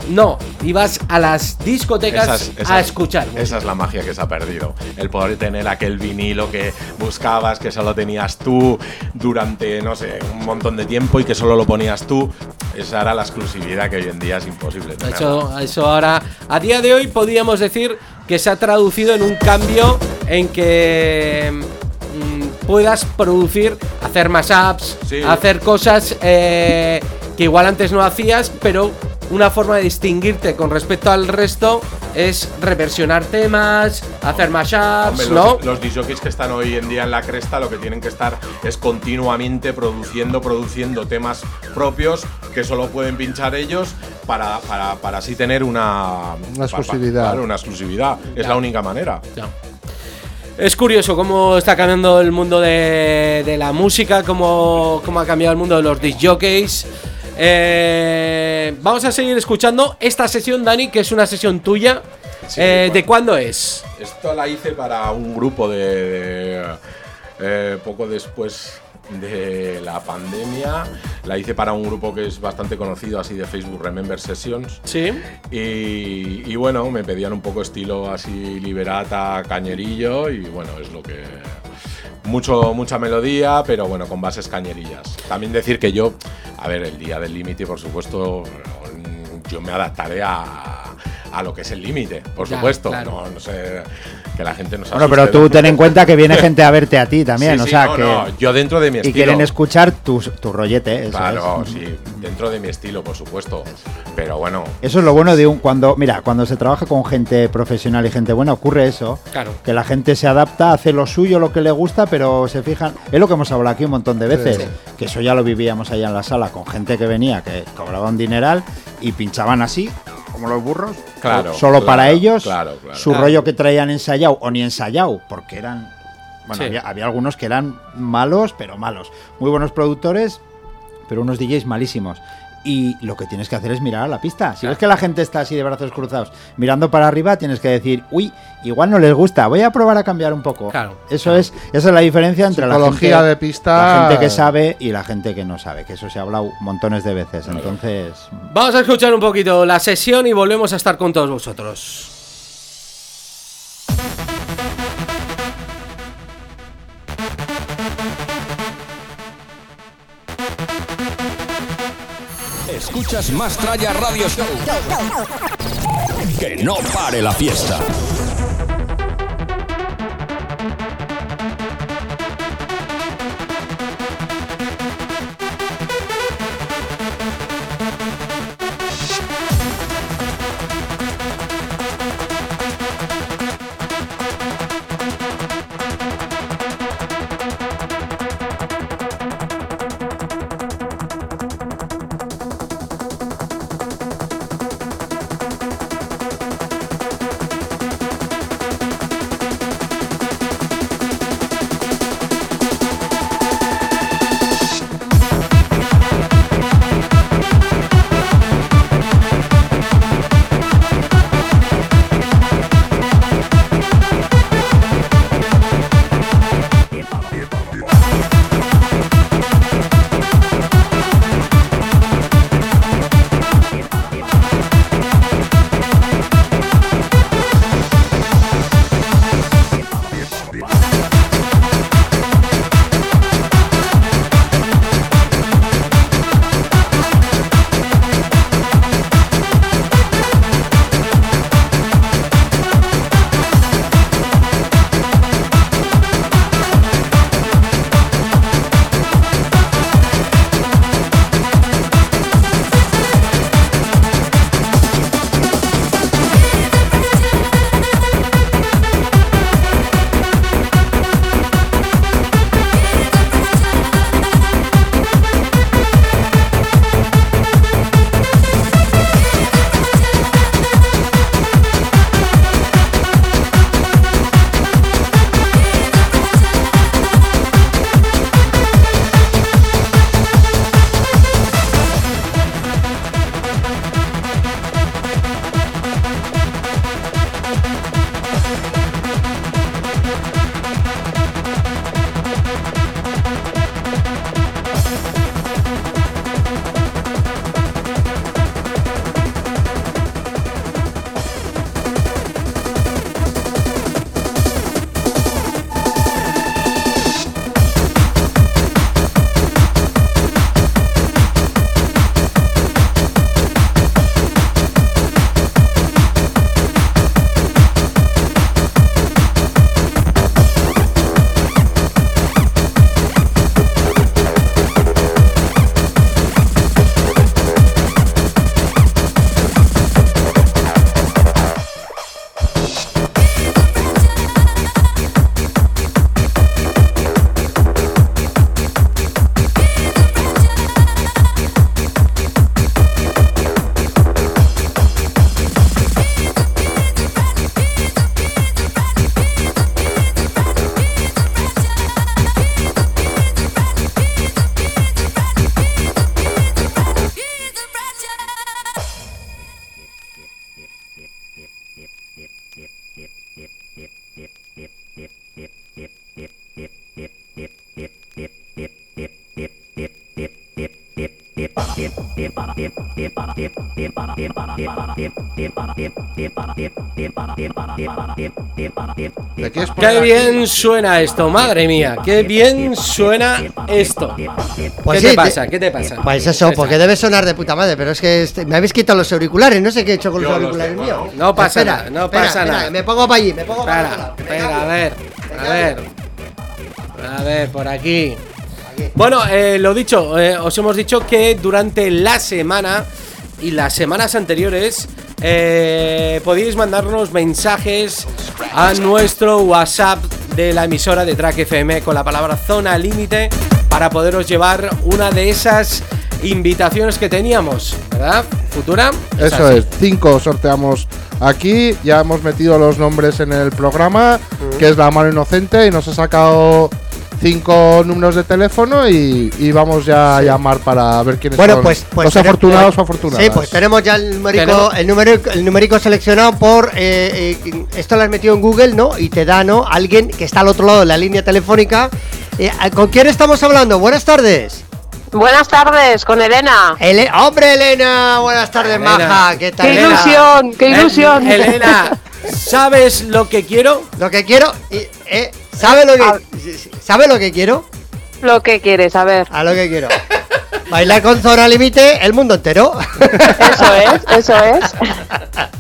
No, ibas a las discotecas a es- escuchar. Esa es la magia que se ha perdido. El poder tener aquel vinilo que buscabas, que solo tenías tú durante, no sé, un montón de tiempo y que solo lo ponías tú. Esa era la exclusividad que hoy en día es imposible tener. Eso, eso ahora, a día de hoy podríamos decir que se ha traducido en un cambio en que puedas producir, hacer más apps, Sí. hacer cosas eh, que igual antes no hacías, pero una forma de distinguirte con respecto al resto es reversionar temas, hacer mashups, ¿no? los, los disjockeys que están hoy en día en la cresta lo que tienen que estar es continuamente produciendo, produciendo temas propios que solo pueden pinchar ellos para, para, para así tener una, Una exclusividad. claro, una exclusividad. Es la única manera. Ya. Es curioso cómo está cambiando el mundo de, de la música, cómo, cómo ha cambiado el mundo de los disc jockeys. Eh, vamos a seguir escuchando esta sesión, Dani, que es una sesión tuya. Sí, Eh, bueno. ¿De cuándo es? Esto la hice para un grupo de, de, eh, poco después de la pandemia. La hice para un grupo que es bastante conocido así de Facebook, Remember Sessions. Sí. Y, y bueno, me pedían un poco estilo así liberata, cañerillo y bueno, es lo que... Mucho, mucha melodía, pero bueno, con bases cañerillas. También decir que yo, a ver, el día del límite, por supuesto, yo me adaptaré a, a lo que es el límite, por Ya, supuesto. claro. No, no sé, que la gente no se Bueno, pero tú ten en cuenta que viene gente a verte a ti también, Sí, o sí, sea no, que. no, yo dentro de mi y quieren escuchar tu, tu rollete, eso Claro, es. sí, dentro de mi estilo, por supuesto. Pero bueno, Eso es lo bueno de un cuando, mira, cuando se trabaja con gente profesional y gente buena ocurre eso, Claro. que la gente se adapta, hace lo suyo, lo que le gusta, pero se fijan, es lo que hemos hablado aquí un montón de veces, Sí. que eso ya lo vivíamos allá en la sala con gente que venía, que cobraba un dineral y pinchaban así, como los burros, Claro, solo claro, para ellos, claro, claro. su Claro. rollo que traían ensayado o ni ensayado, porque eran bueno, Sí. había, había algunos que eran malos, pero malos. Muy buenos productores, pero unos DJs malísimos. Y lo que tienes que hacer es mirar a la pista. Si ves que la gente está así de brazos cruzados, mirando para arriba, tienes que decir, uy, igual no les gusta, voy a probar a cambiar un poco. Claro, Eso es, esa es la diferencia entre la gente, de pista. la gente que sabe y la gente que no sabe, que eso se ha hablado montones de veces. Entonces, Vamos a escuchar un poquito la sesión y volvemos a estar con todos vosotros. Escuchas más Tralla Radio Show. Que no pare la fiesta. Qué bien suena esto, madre mía. Qué bien suena esto. Pues ¿Qué sí, te pasa? ¿Qué te pasa? Pues eso, porque debe sonar de puta madre, pero es que este- me habéis quitado los auriculares, no sé qué he hecho con los Yo los auriculares míos. No pasa Espera, nada, no espera, pasa espera, nada. Me pongo para allí, me pongo para espera, a ver, a ver. A ver, por aquí. Bueno, eh, lo dicho, eh, os hemos dicho que durante la semana y las semanas anteriores eh, podéis mandarnos mensajes a nuestro WhatsApp de la emisora de Track FM con la palabra zona límite para poderos llevar una de esas invitaciones que teníamos, ¿verdad? Futura. Eso así. es, cinco sorteamos aquí, ya hemos metido los nombres en el programa, que es la mano inocente, y nos ha sacado cinco números de teléfono y, y vamos ya a llamar para ver quiénes Bueno, son pues, pues los afortunados o afortunadas. Sí, pues tenemos ya el numérico, el numérico, el numérico seleccionado por eh, eh, esto lo has metido en Google, ¿no? Y te da, ¿no? Alguien que está al otro lado de la línea telefónica. Eh, ¿Con quién estamos hablando? Buenas tardes. Buenas tardes, con Elena. Ele- ¡Hombre, Elena! Buenas tardes, Elena. maja. ¿Qué tal? ¡Qué Elena? ilusión! ¡Qué ilusión! Elena, *laughs* ¿sabes lo que quiero? Lo que quiero. y- eh, ¿Sabe lo A- que ¿Sabe lo que quiero? Lo que quieres, a ver. A lo que quiero. Bailar con Zona Límite el mundo entero. Eso es, eso es. *laughs*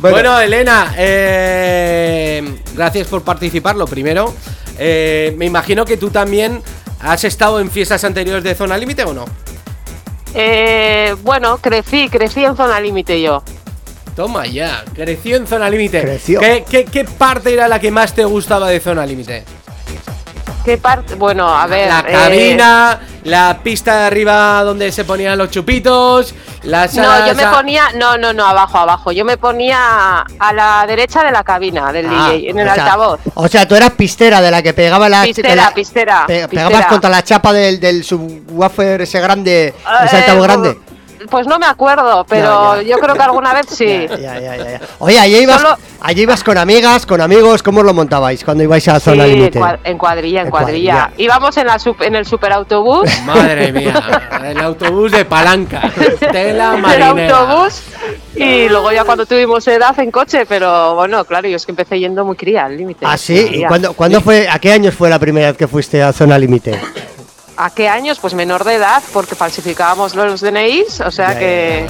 Bueno, Elena, eh, gracias por participar, lo primero. Eh, me imagino que tú también has estado en fiestas anteriores de Zona Límite o no. Eh, bueno, crecí, crecí en zona límite yo. Toma ya, creció en Zona Límite. Creció. ¿Qué, qué, qué parte era la que más te gustaba de Zona Límite? ¿Qué parte? Bueno, a ver. La eh, cabina, la pista de arriba donde se ponían los chupitos, la sala... No, yo me ponía, no, no, no, abajo, abajo. Yo me ponía a la derecha de la cabina del Ah, DJ, en el o sea, altavoz. O sea, tú eras pistera de la que pegaba la. Pistera, la- pistera, pe- pistera. Pegabas contra la chapa del, del subwoofer ese grande, ese Eh, altavoz grande. Pues no me acuerdo, pero Ya, ya. yo creo que alguna vez sí. *laughs* Ya, ya, ya, ya. Oye, allí ibas, Solo- allí ibas con amigas, con amigos, ¿cómo os lo montabais cuando ibais a Sí, zona en, límite? en cuadrilla, en En cuadrilla. cuadrilla. Íbamos en, la en el superautobús. *laughs* Madre mía, el autobús de palanca, tela *laughs* el autobús y luego ya cuando tuvimos edad en coche, pero bueno, claro, yo es que empecé yendo muy cría al límite. Ah, sí. ¿Y cuándo, cuándo fue, a qué años fue la primera vez que fuiste a zona límite? ¿A qué años? Pues menor de edad, porque falsificábamos los DNIs, o sea Ya, que...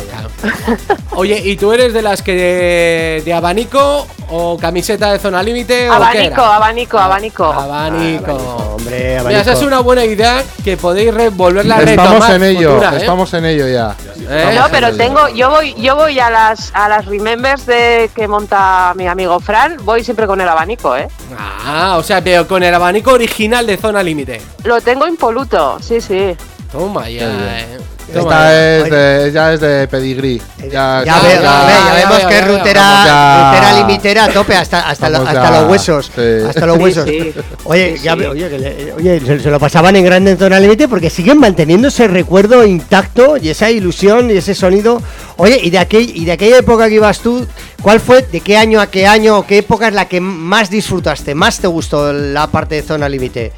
Oye, ¿y tú eres de las que de, de abanico o camiseta de zona límite o qué Abanico, era? abanico, abanico. Abanico. Hombre, Mira, abanico. esa es una buena idea que podéis volverla a Estamos retomar en ello, futura, ¿eh? estamos en ello ya. ¿Eh? No, pero tengo, yo voy, yo voy a las a las remembers de que monta mi amigo Fran, voy siempre con el abanico, ¿eh? Ah, o sea, pero con el abanico original de zona límite. Lo tengo impoluto, sí, sí. Toma ya, eh. Toma Esta ya. es de, ya es de pedigrí. Ya, Ya, ya- ya- ve, ya ya vemos que es rutera, Vamos ya. rutera limitera a tope, hasta, hasta, lo- Vamos hasta ya. los huesos. Sí. Hasta los Sí, huesos. sí. Oye, Sí, ya sí. veo, oye, que le- oye, se, se lo pasaban en grande en zona límite porque siguen manteniendo ese recuerdo intacto y esa ilusión y ese sonido. Oye, y de, aquel, y de aquella época que ibas tú, ¿cuál fue, de qué año a qué año, o qué época es la que más disfrutaste, más te gustó la parte de zona límite?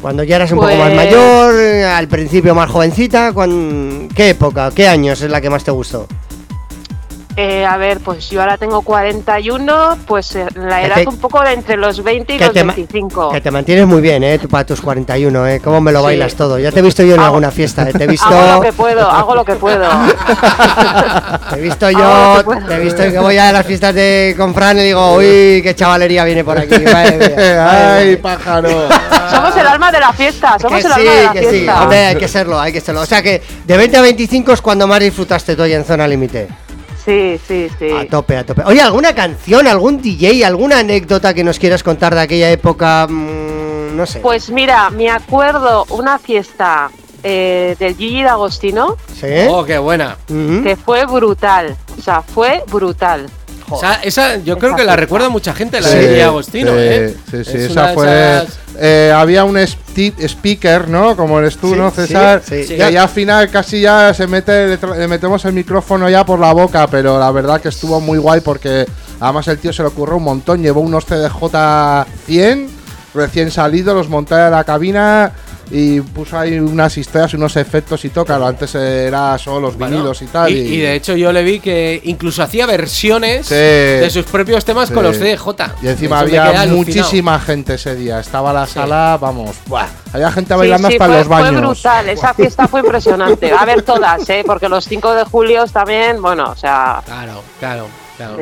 Cuando ya eras un poco más Pues- mayor, al principio más jovencita, ¿qué época, qué años es la que más te gustó? Eh, a ver, pues yo ahora tengo 41, pues eh, la edad te- un poco de entre los 20 y los te ma- 25. Que te mantienes muy bien, ¿eh? Tú para tus 41, ¿eh? ¿Cómo me lo Sí. bailas todo? Ya te he visto yo en Hago- alguna fiesta, ¿eh? Te he *laughs* visto... Hago lo que puedo, hago lo que puedo. *laughs* Te he visto yo, te he visto que voy a las fiestas de con Fran y digo, uy, qué chavalería viene por aquí. madre mía, madre *laughs* ¡Ay, pájaro! somos el alma de la fiesta, somos Que el sí, alma de la que sí, fiesta. hombre, hay que serlo, hay que serlo. O sea que de 20 a 25 es cuando más disfrutaste tú ahí en zona límite. Sí, sí, sí. A tope, a tope. Oye, ¿alguna canción, algún DJ, alguna anécdota que nos quieras contar de aquella época? Mm, no sé. Pues mira, me acuerdo una fiesta eh, del Gigi D'Agostino ¿Sí? Oh, qué buena. Que fue brutal. O sea, fue brutal. O sea, esa, yo creo que la recuerda mucha gente, la Sí, de Agostino, sí, ¿eh? Sí, sí, Es esa fue. esas- eh, había un speaker, ¿no? Como eres tú, Sí, ¿no, César? sí. Sí. Que ya al final casi ya se mete, le, metemos el micrófono ya por la boca, pero la verdad que estuvo muy guay porque además el tío se le ocurrió un montón. Llevó unos CDJ 100 recién salidos, los montó en la cabina y puso ahí unas historias, unos efectos y todo. Claro, antes era solo los Bueno, vinilos y tal. Y, y de hecho yo le vi que incluso hacía versiones Sí. de sus propios temas con los CDJ. Y encima había muchísima gente ese día. Estaba la sala, vamos, ¡buah! había gente bailando sí, hasta fue, los baños. fue brutal, esa fiesta fue impresionante. A ver todas, ¿eh? Porque los 5 de julio también, bueno, o sea, Claro, claro, claro.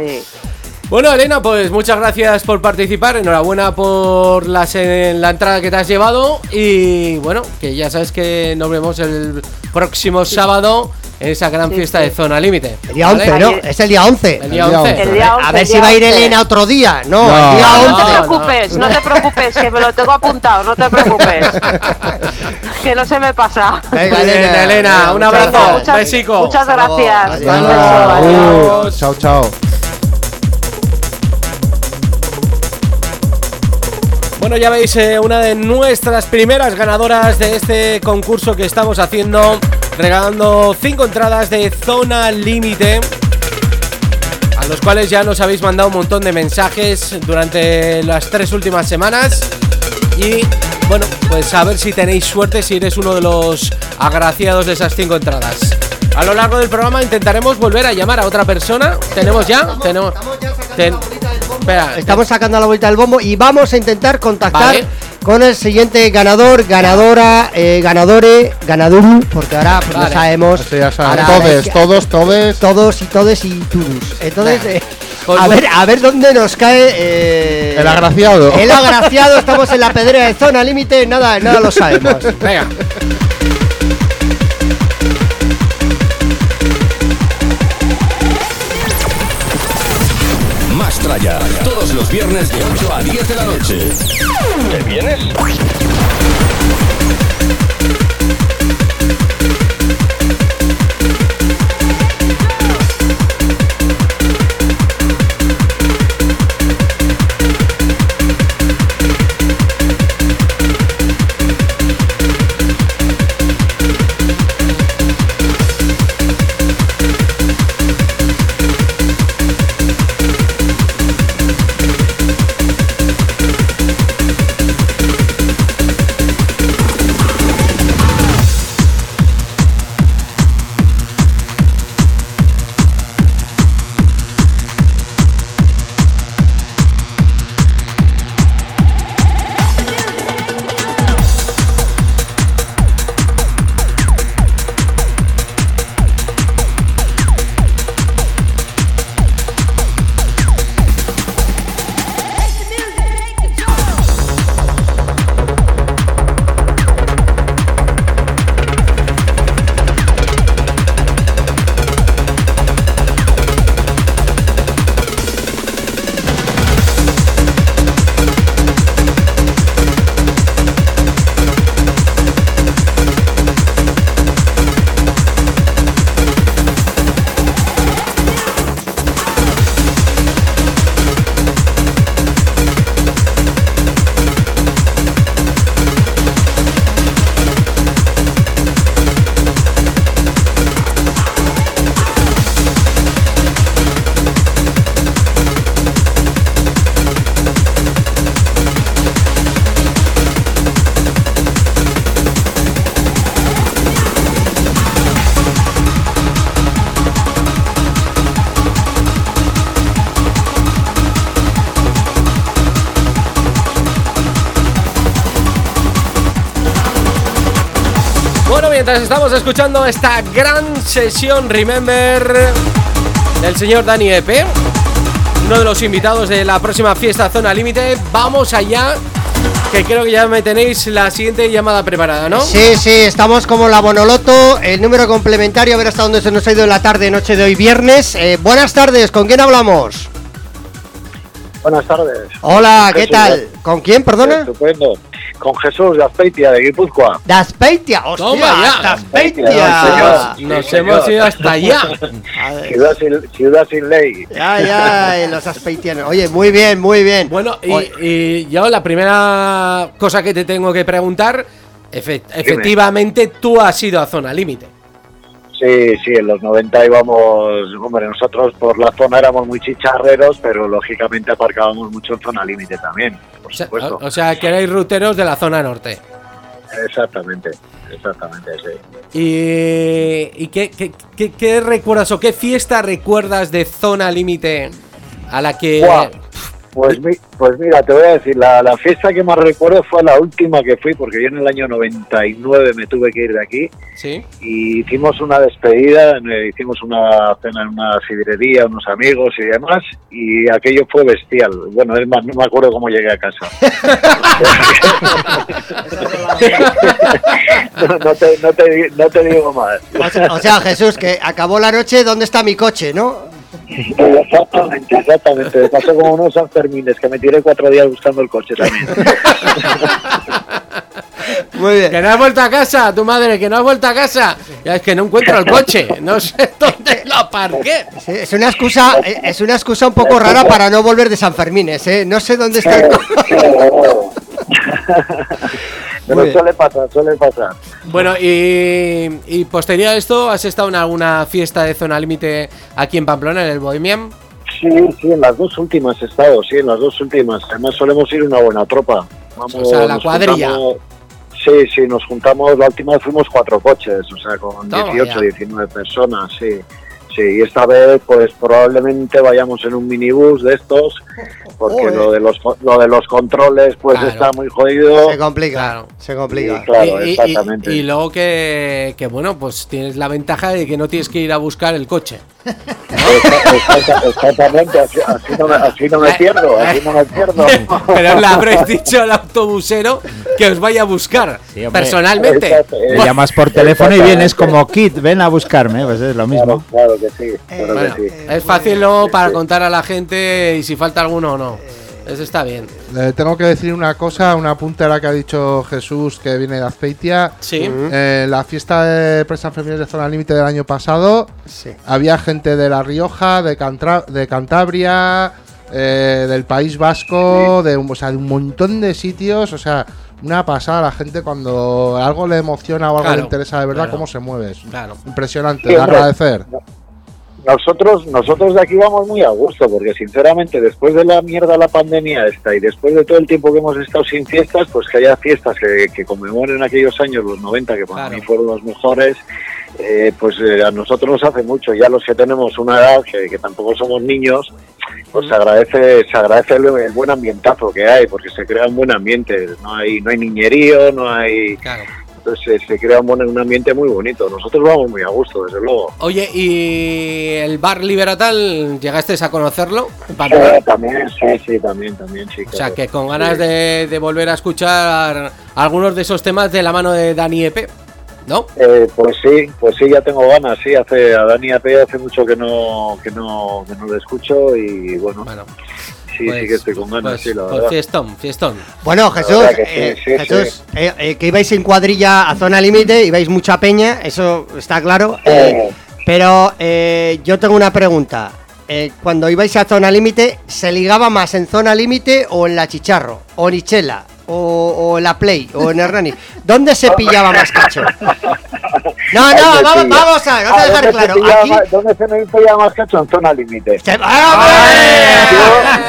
Sí. Bueno, Elena, pues muchas gracias por participar. Enhorabuena por las, en la entrada que te has llevado. Y bueno, que ya sabes que nos vemos el próximo sábado en esa gran Sí, fiesta sí. de Zona Límite. El día 11, ¿no? Es el día 11. El día El día 11. once. El día A 11, ver el si va a ir 11. Elena otro día. No, No. el día No, 11. no te no, preocupes, no. no, te preocupes, que me lo tengo apuntado, no te preocupes. *laughs* que no se me pasa. Venga, Elena. Elena, un abrazo. Muchas- besico. Muchas gracias. Adiós. Chao, chao. Bueno, ya veis, eh, una de nuestras primeras ganadoras de este concurso que estamos haciendo, regalando cinco entradas de Zona Límite, a los cuales ya nos habéis mandado un montón de mensajes durante las tres últimas semanas. Y bueno, pues a ver si tenéis suerte, si eres uno de los agraciados de esas cinco entradas. A lo largo del programa intentaremos volver a llamar a otra persona. ¿Tenemos ya? Tenemos. ten- Espera, Estamos sacando la vuelta del bombo y vamos a intentar contactar Vale. con el siguiente ganador, ganadora, eh, ganadore, ganaduru, porque ahora pues, no sabemos. Ya saben. ahora Todes, todos, todes. todos y todes y todos. Entonces, eh, Pues a bueno. ver, a ver dónde nos cae eh, El agraciado. El *laughs* agraciado, estamos en la pedrera de zona límite, nada, nada lo sabemos. Venga. Más tralla. Todos los viernes de 8 a 10 de la noche. ¿Te vienes? Escuchando esta gran sesión Remember del señor Dani Epe, uno de los invitados de la próxima fiesta Zona Límite, vamos allá, que creo que ya me tenéis la siguiente llamada preparada, ¿no? Sí, sí, estamos como la Bonoloto, el número complementario, a ver hasta dónde se nos ha ido la tarde, noche de hoy viernes. Eh, buenas tardes, ¿con quién hablamos? Buenas tardes. Hola, ¿qué tal? ¿Con quién, perdona? Estupendo. Con Jesús de Azpeitia, de Guipúzcoa. Daspeitia, hostia, Toma ya. Daspeitia. Nos Sí, hemos señor. ido hasta allá. Ciudad sin, ciudad sin ley. Ay, ay, los aspeitianos. Oye, muy bien, muy bien. Bueno, y, y yo la primera cosa que te tengo que preguntar, efe- efectivamente tú has ido a Zona Límite. Sí, sí, en los 90 íbamos, hombre, nosotros por la zona éramos muy chicharreros, pero lógicamente aparcábamos mucho en zona límite también, por O sea, supuesto. o sea, que erais ruteros de la zona norte. Exactamente, exactamente, sí. ¿Y, y qué, qué- qué- qué recuerdas o qué fiesta recuerdas de Zona Límite a la que... Buah, Pues, mi- pues mira, te voy a decir, la, la fiesta que más recuerdo fue la última que fui, porque yo en el año 99 me tuve que ir de aquí. Sí. y hicimos una despedida, hicimos una cena en una sidrería, unos amigos y demás, y aquello fue bestial. Bueno, es más, no me acuerdo cómo llegué a casa. *laughs* no, no te, no, te, di- no te digo más. o sea, o sea, Jesús, que acabó la noche, ¿dónde está mi coche, no? Exactamente, exactamente. Me pasó como unos Sanfermines, que me tiré cuatro días buscando el coche también. *laughs* Muy bien. Que no has vuelto a casa, tu madre, que no has vuelto a casa. Ya es que no encuentro el coche, no sé *laughs* dónde lo aparqué. Sí, Es una excusa, eh, es una excusa un poco rara para no volver de San Fermines, ¿eh? No sé dónde está el coche. *laughs* Pero suele pasar, suele pasar. Bueno, y, y posterior a esto, ¿has estado en alguna fiesta de Zona Límite aquí en Pamplona, en el Bohemian? Sí, sí, en las dos últimas he estado, sí, en las dos últimas. Además solemos ir una buena tropa. Vamos, O sea, la cuadrilla. juntamos- sí, sí, nos juntamos, la última vez fuimos cuatro coches, o sea, con Toma 18, ya. 19 personas, sí. Sí, y esta vez pues probablemente vayamos en un minibús de estos porque lo de los co- lo de los controles pues Claro. está muy jodido. Se complica, se complica. Claro, y, y- exactamente. y luego que, que, bueno, pues tienes la ventaja de que no tienes que ir a buscar el coche. Exacta- Exactamente, así, así no me, así no me pierdo, así no me pierdo. *laughs* Pero le habréis dicho al autobusero que os vaya a buscar Sí, personalmente. Exacto, Le eh, llamas por teléfono y vienes como Kit, ven a buscarme, pues es lo mismo. Claro, claro que sí, claro Bueno, que sí. es fácil luego para contar a la gente y si falta alguno o no. Eso está bien. Le tengo que decir una cosa, una puntera que ha dicho Jesús que viene de Azpeitia. Sí. Eh, la fiesta de presas femeniles de zona límite del año pasado, Sí. había gente de La Rioja, de, Cantra- de Cantabria, eh, del País Vasco, de, un- o sea, de un montón de sitios. O sea, una pasada la gente cuando algo le emociona o algo Claro, le interesa de verdad, claro. cómo se mueve. Es Claro. Impresionante, Sí, de agradecer. Nosotros, nosotros de aquí vamos muy a gusto, porque sinceramente después de la mierda la pandemia esta y después de todo el tiempo que hemos estado sin fiestas, pues que haya fiestas que, que conmemoren aquellos años, los 90, que para Claro. mí fueron los mejores, eh, pues eh, a nosotros nos hace mucho. Ya los que tenemos una edad, que, que tampoco somos niños, pues se agradece, se agradece el, el buen ambientazo que hay, porque se crea un buen ambiente. No hay, no hay niñerío, no hay... Claro. Entonces se, se crea un, un ambiente muy bonito. Nosotros vamos muy a gusto, desde luego. Oye, ¿y el bar Liberatal llegasteis a conocerlo? Eh, también, sí, sí, también, también, sí. O sea, que con ganas de, de volver a escuchar algunos de esos temas de la mano de Dani Epe, ¿no? Eh, pues sí, pues sí, ya tengo ganas, sí, hace a Dani AP hace mucho que no, que no, que no lo escucho y bueno, Bueno, sí, pues- sí que estoy con ganas, pues, sí, la pues verdad. fiestón, fiestón. Bueno, Jesús, que sí, eh, sí, Jesús eh, eh, que ibais en cuadrilla a zona límite, ibais mucha peña, eso está claro. eh, pero eh, yo tengo una pregunta. Eh, cuando ibais a zona límite, ¿se ligaba más en zona límite o en la Chicharro? ¿O en Ichela? O, o en la Play? ¿O en Hernani? ¿Dónde se pillaba más cacho? *laughs* No, no, vamos, pilla. vamos a vamos a dejar ¿dónde se claro. Aquí, más- ¿Dónde se me pillaba más cacho? En zona límite. se- ¡Ah,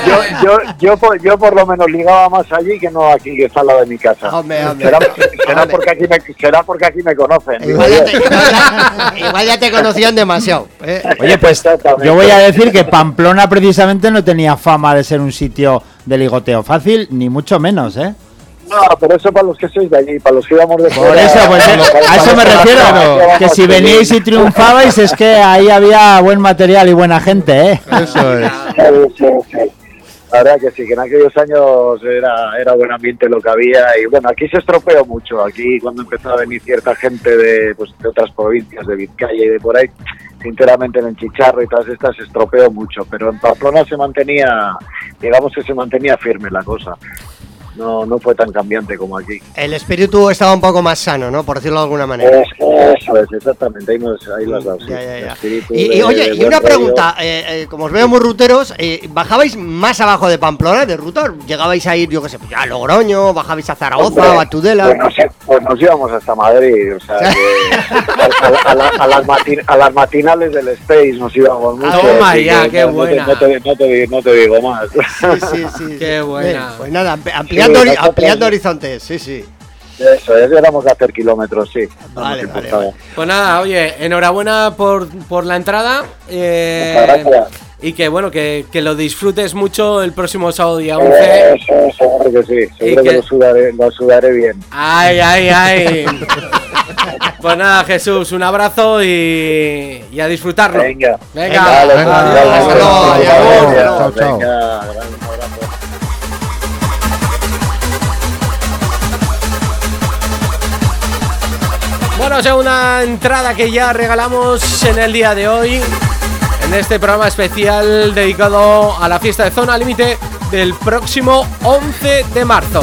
Yo, yo, yo, por, yo por lo menos ligaba más allí que no aquí, que está al lado de mi casa. Hombre, hombre. Será, será Hombre. porque, aquí me, será porque aquí me conocen. Igual ya, te, igual ya- igual ya te conocían demasiado. ¿eh? Oye, pues yo voy a decir que Pamplona precisamente no tenía fama de ser un sitio de ligoteo fácil, ni mucho menos, ¿eh? No, pero eso para los que sois de allí, para los que íbamos de Por fuera, eso, pues a eso me refiero, vamos, que si sí. veníais y triunfabais es que ahí había buen material y buena gente, ¿eh? Eso es. Sí, sí, sí. La verdad que sí, que en aquellos años era, era buen ambiente lo que había y bueno, aquí se estropeó mucho. Aquí cuando empezó a venir cierta gente de, pues, de otras provincias, de Vizcaya y de por ahí, sinceramente en el Chicharro y todas estas se estropeó mucho, pero en Pamplona se mantenía, digamos que se mantenía firme la cosa. No, no fue tan cambiante como aquí. El espíritu estaba un poco más sano, ¿no? Por decirlo de alguna manera. Es- eso es, exactamente, ahí, nos, ahí. Ya, ya, ya. Espíritu Y, de- y, oye, de y una pregunta, eh, eh, como os veo muy ruteros, eh, ¿bajabais más abajo de Pamplona, de ruta? ¿Llegabais a ir, yo qué sé, pues ya a Logroño, bajabais a Zaragoza Hombre, o a Tudela? Pues nos, pues nos íbamos hasta Madrid, o sea, que a, a- a la- a las matin- a las matinales del Space nos íbamos mucho. Toma así ya, que qué no- no te- buena. No te, no te- no te digo más. Sí, sí, sí. *laughs* Qué buena. Pues nada, amp- ampliando, horizontes, sí, sí. Eso, es, éramos de hacer kilómetros, sí. no Vale, vale. Pues nada, oye, enhorabuena por, por la entrada. eh, gracias. y que bueno, que, que lo disfrutes mucho el próximo sábado día 11. Eso, seguro que sí, seguro que- que lo sudaré, lo sudaré bien. Ay, ay, ay. *laughs* Pues nada, Jesús, un abrazo y, y a disfrutarlo. Venga. Venga, Vale, venga, adiós, adiós, chao, chao. Venga, Bueno, segunda entrada que ya regalamos en el día de hoy. En este programa especial dedicado a la fiesta de Zona Límite del próximo 11 de marzo.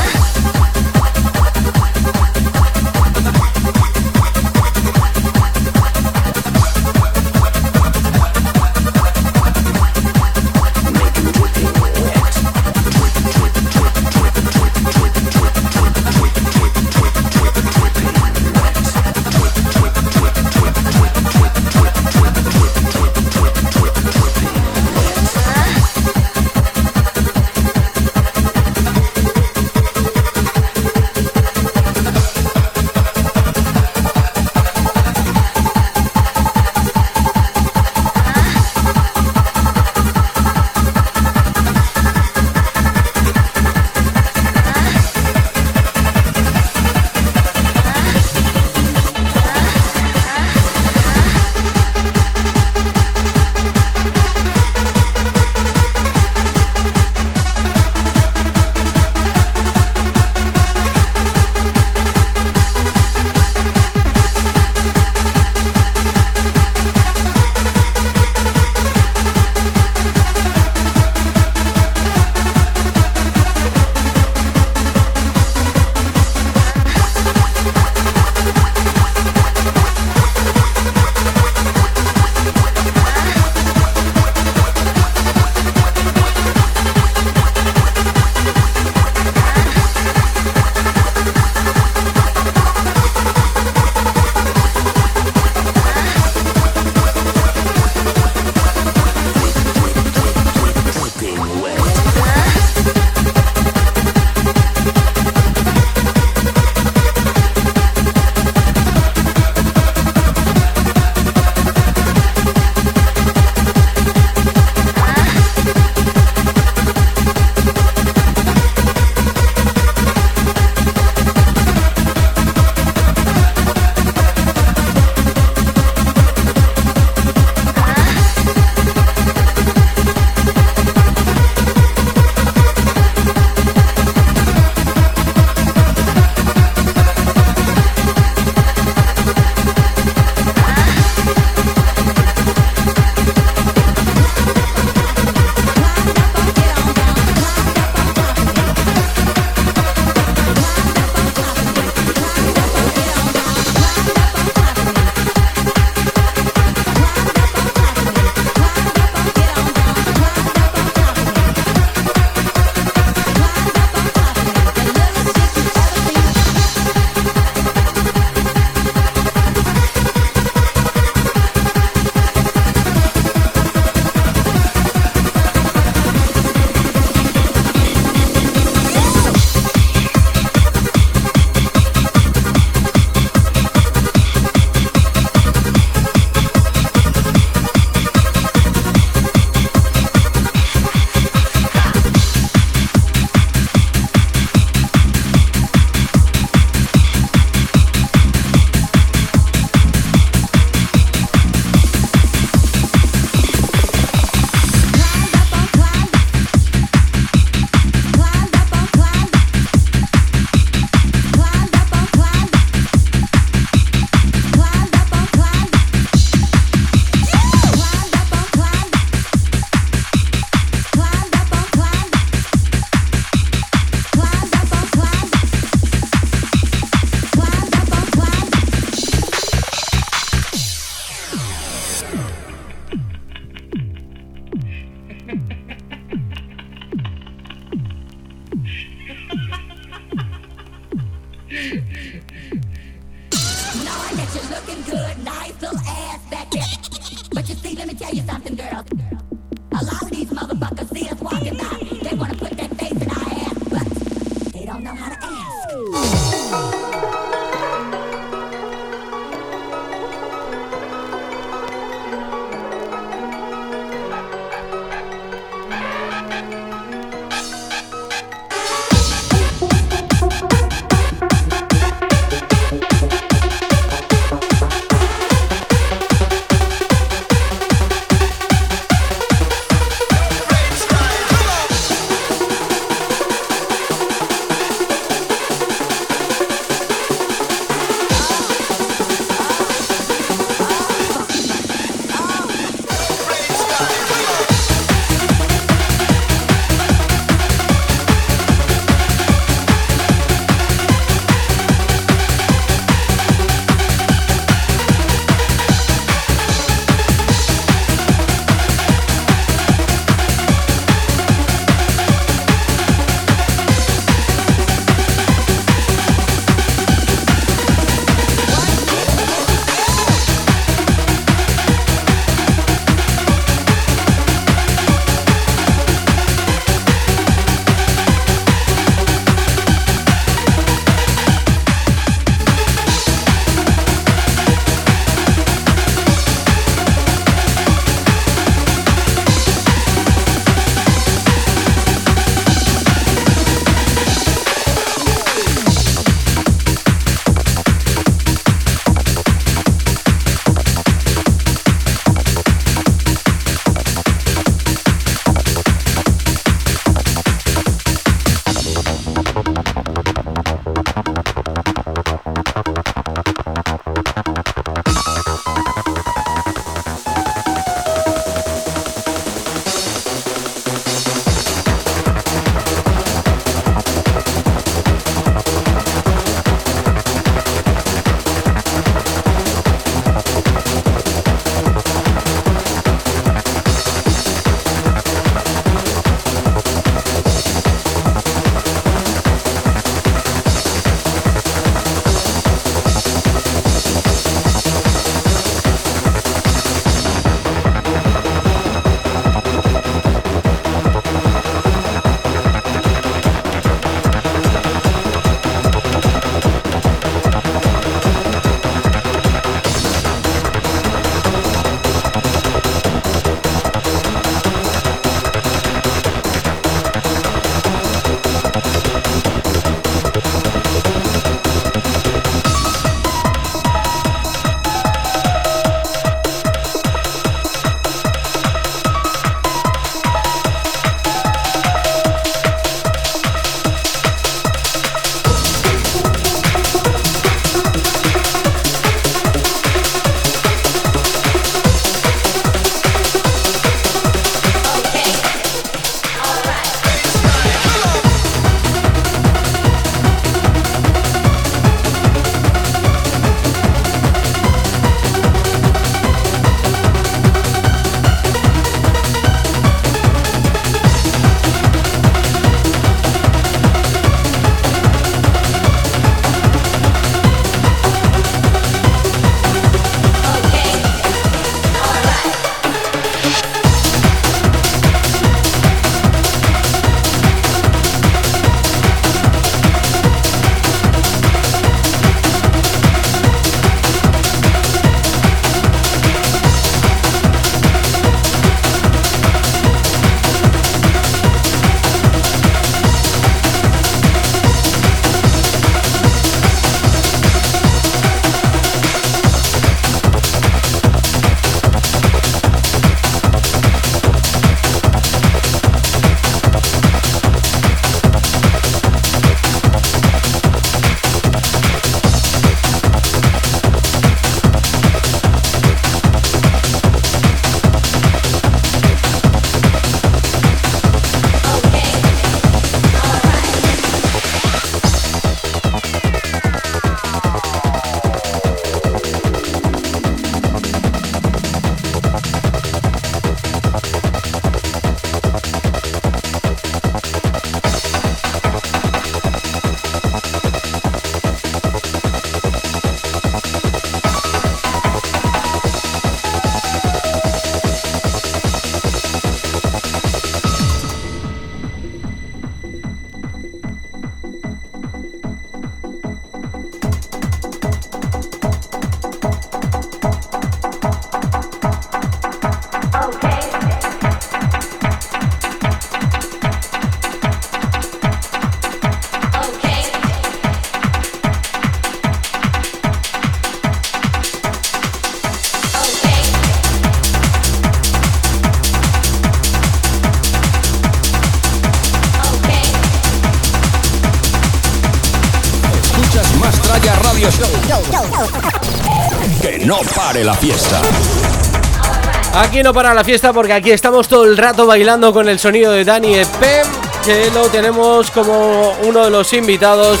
Aquí no para la fiesta porque aquí estamos todo el rato bailando con el sonido de Dani Epem, que lo tenemos como uno de los invitados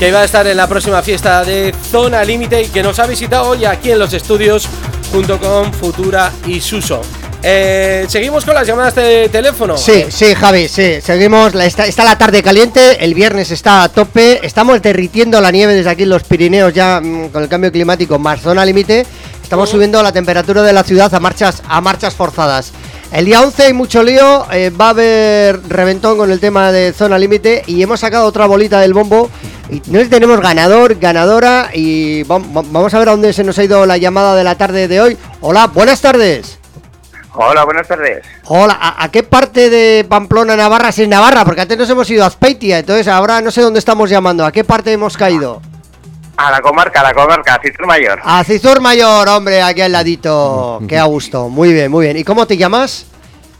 que va a estar en la próxima fiesta de Zona Límite y que nos ha visitado hoy aquí en los estudios junto con Futura y Suso. Eh, Seguimos con las llamadas de teléfono. Sí, sí, Javi, sí. Seguimos. la- Está, está la tarde caliente. El viernes está a tope. Estamos derritiendo la nieve desde aquí en los Pirineos ya mm, con el cambio climático más zona límite. Estamos subiendo la temperatura de la ciudad a marchas, a marchas forzadas. El día 11 hay mucho lío. eh, va a haber reventón con el tema de zona límite. Y hemos sacado otra bolita del bombo. Y no tenemos ganador, ganadora. Y vam- vam- vamos a ver a dónde se nos ha ido la llamada de la tarde de hoy. Hola, buenas tardes. Hola, buenas tardes. Hola, ¿a, a qué parte de Pamplona, Navarra? Si es Navarra, porque antes nos hemos ido a Azpeitia, entonces ahora no sé dónde estamos llamando. ¿A qué parte hemos caído? A la comarca, a la comarca, Citur Mayor. A Cizur Mayor, hombre, aquí al ladito. *laughs* Qué a gusto. Muy bien, muy bien. ¿Y cómo te llamas?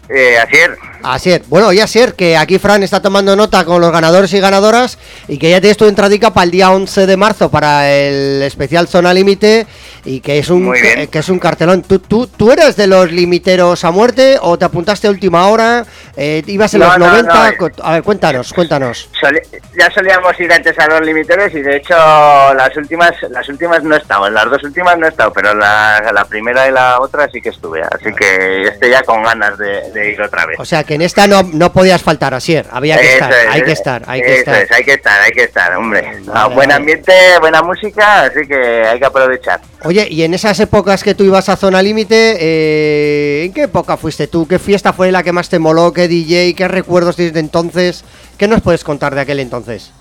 Eh, Asier, Asier. Bueno, y Asier, que aquí Fran está tomando nota con los ganadores y ganadoras y que ya tienes tu entradica para el día 11 de marzo para el especial Zona Límite y que es un que es un cartelón. ¿Tú, tú, ¿Tú eres de los limiteros a muerte o te apuntaste a última hora? Eh, ¿Ibas en No, los no, 90? no, eh. A ver, cuéntanos, cuéntanos. soli- ya solíamos ir antes a los limiteros y de hecho las últimas las últimas no he estado, en las dos últimas no he estado, pero la, la primera y la otra sí que estuve, así que estoy ya con ganas de, de ir otra vez. O sea, que en esta no, no podías faltar, Asier. Había que estar, es, hay que estar, hay que estar. es, hay que estar, hay que estar, hombre. Ah, Vale, buen ambiente, buena música, así que hay que aprovechar. Oye, y en esas épocas que tú ibas a Zona Límite, eh, ¿en qué época fuiste tú? ¿Qué fiesta fue la que más te moló? ¿Qué DJ? ¿Qué recuerdos tienes de entonces? ¿Qué nos puedes contar de aquel entonces?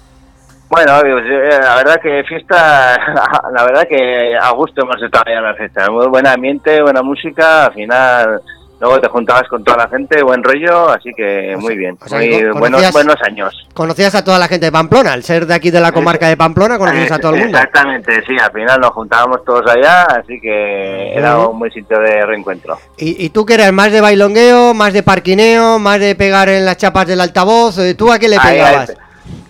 Bueno, eh, la verdad que fiesta, *laughs* la verdad que a gusto hemos estado en la fiesta. Muy buen ambiente, buena música, al final luego te juntabas con toda la gente, buen rollo, así que muy bien, sea, muy que buenos, buenos años. Conocías a toda la gente de Pamplona, al ser de aquí de la comarca de Pamplona, conocías a todo el mundo. Exactamente, sí, al final nos juntábamos todos allá, así que era un buen sitio de reencuentro. ¿Y, y tú qué eres? ¿Más de bailongueo, más de parquineo, más de pegar en las chapas del altavoz? Eh, ¿Tú a qué le Ahí, pegabas? ahí,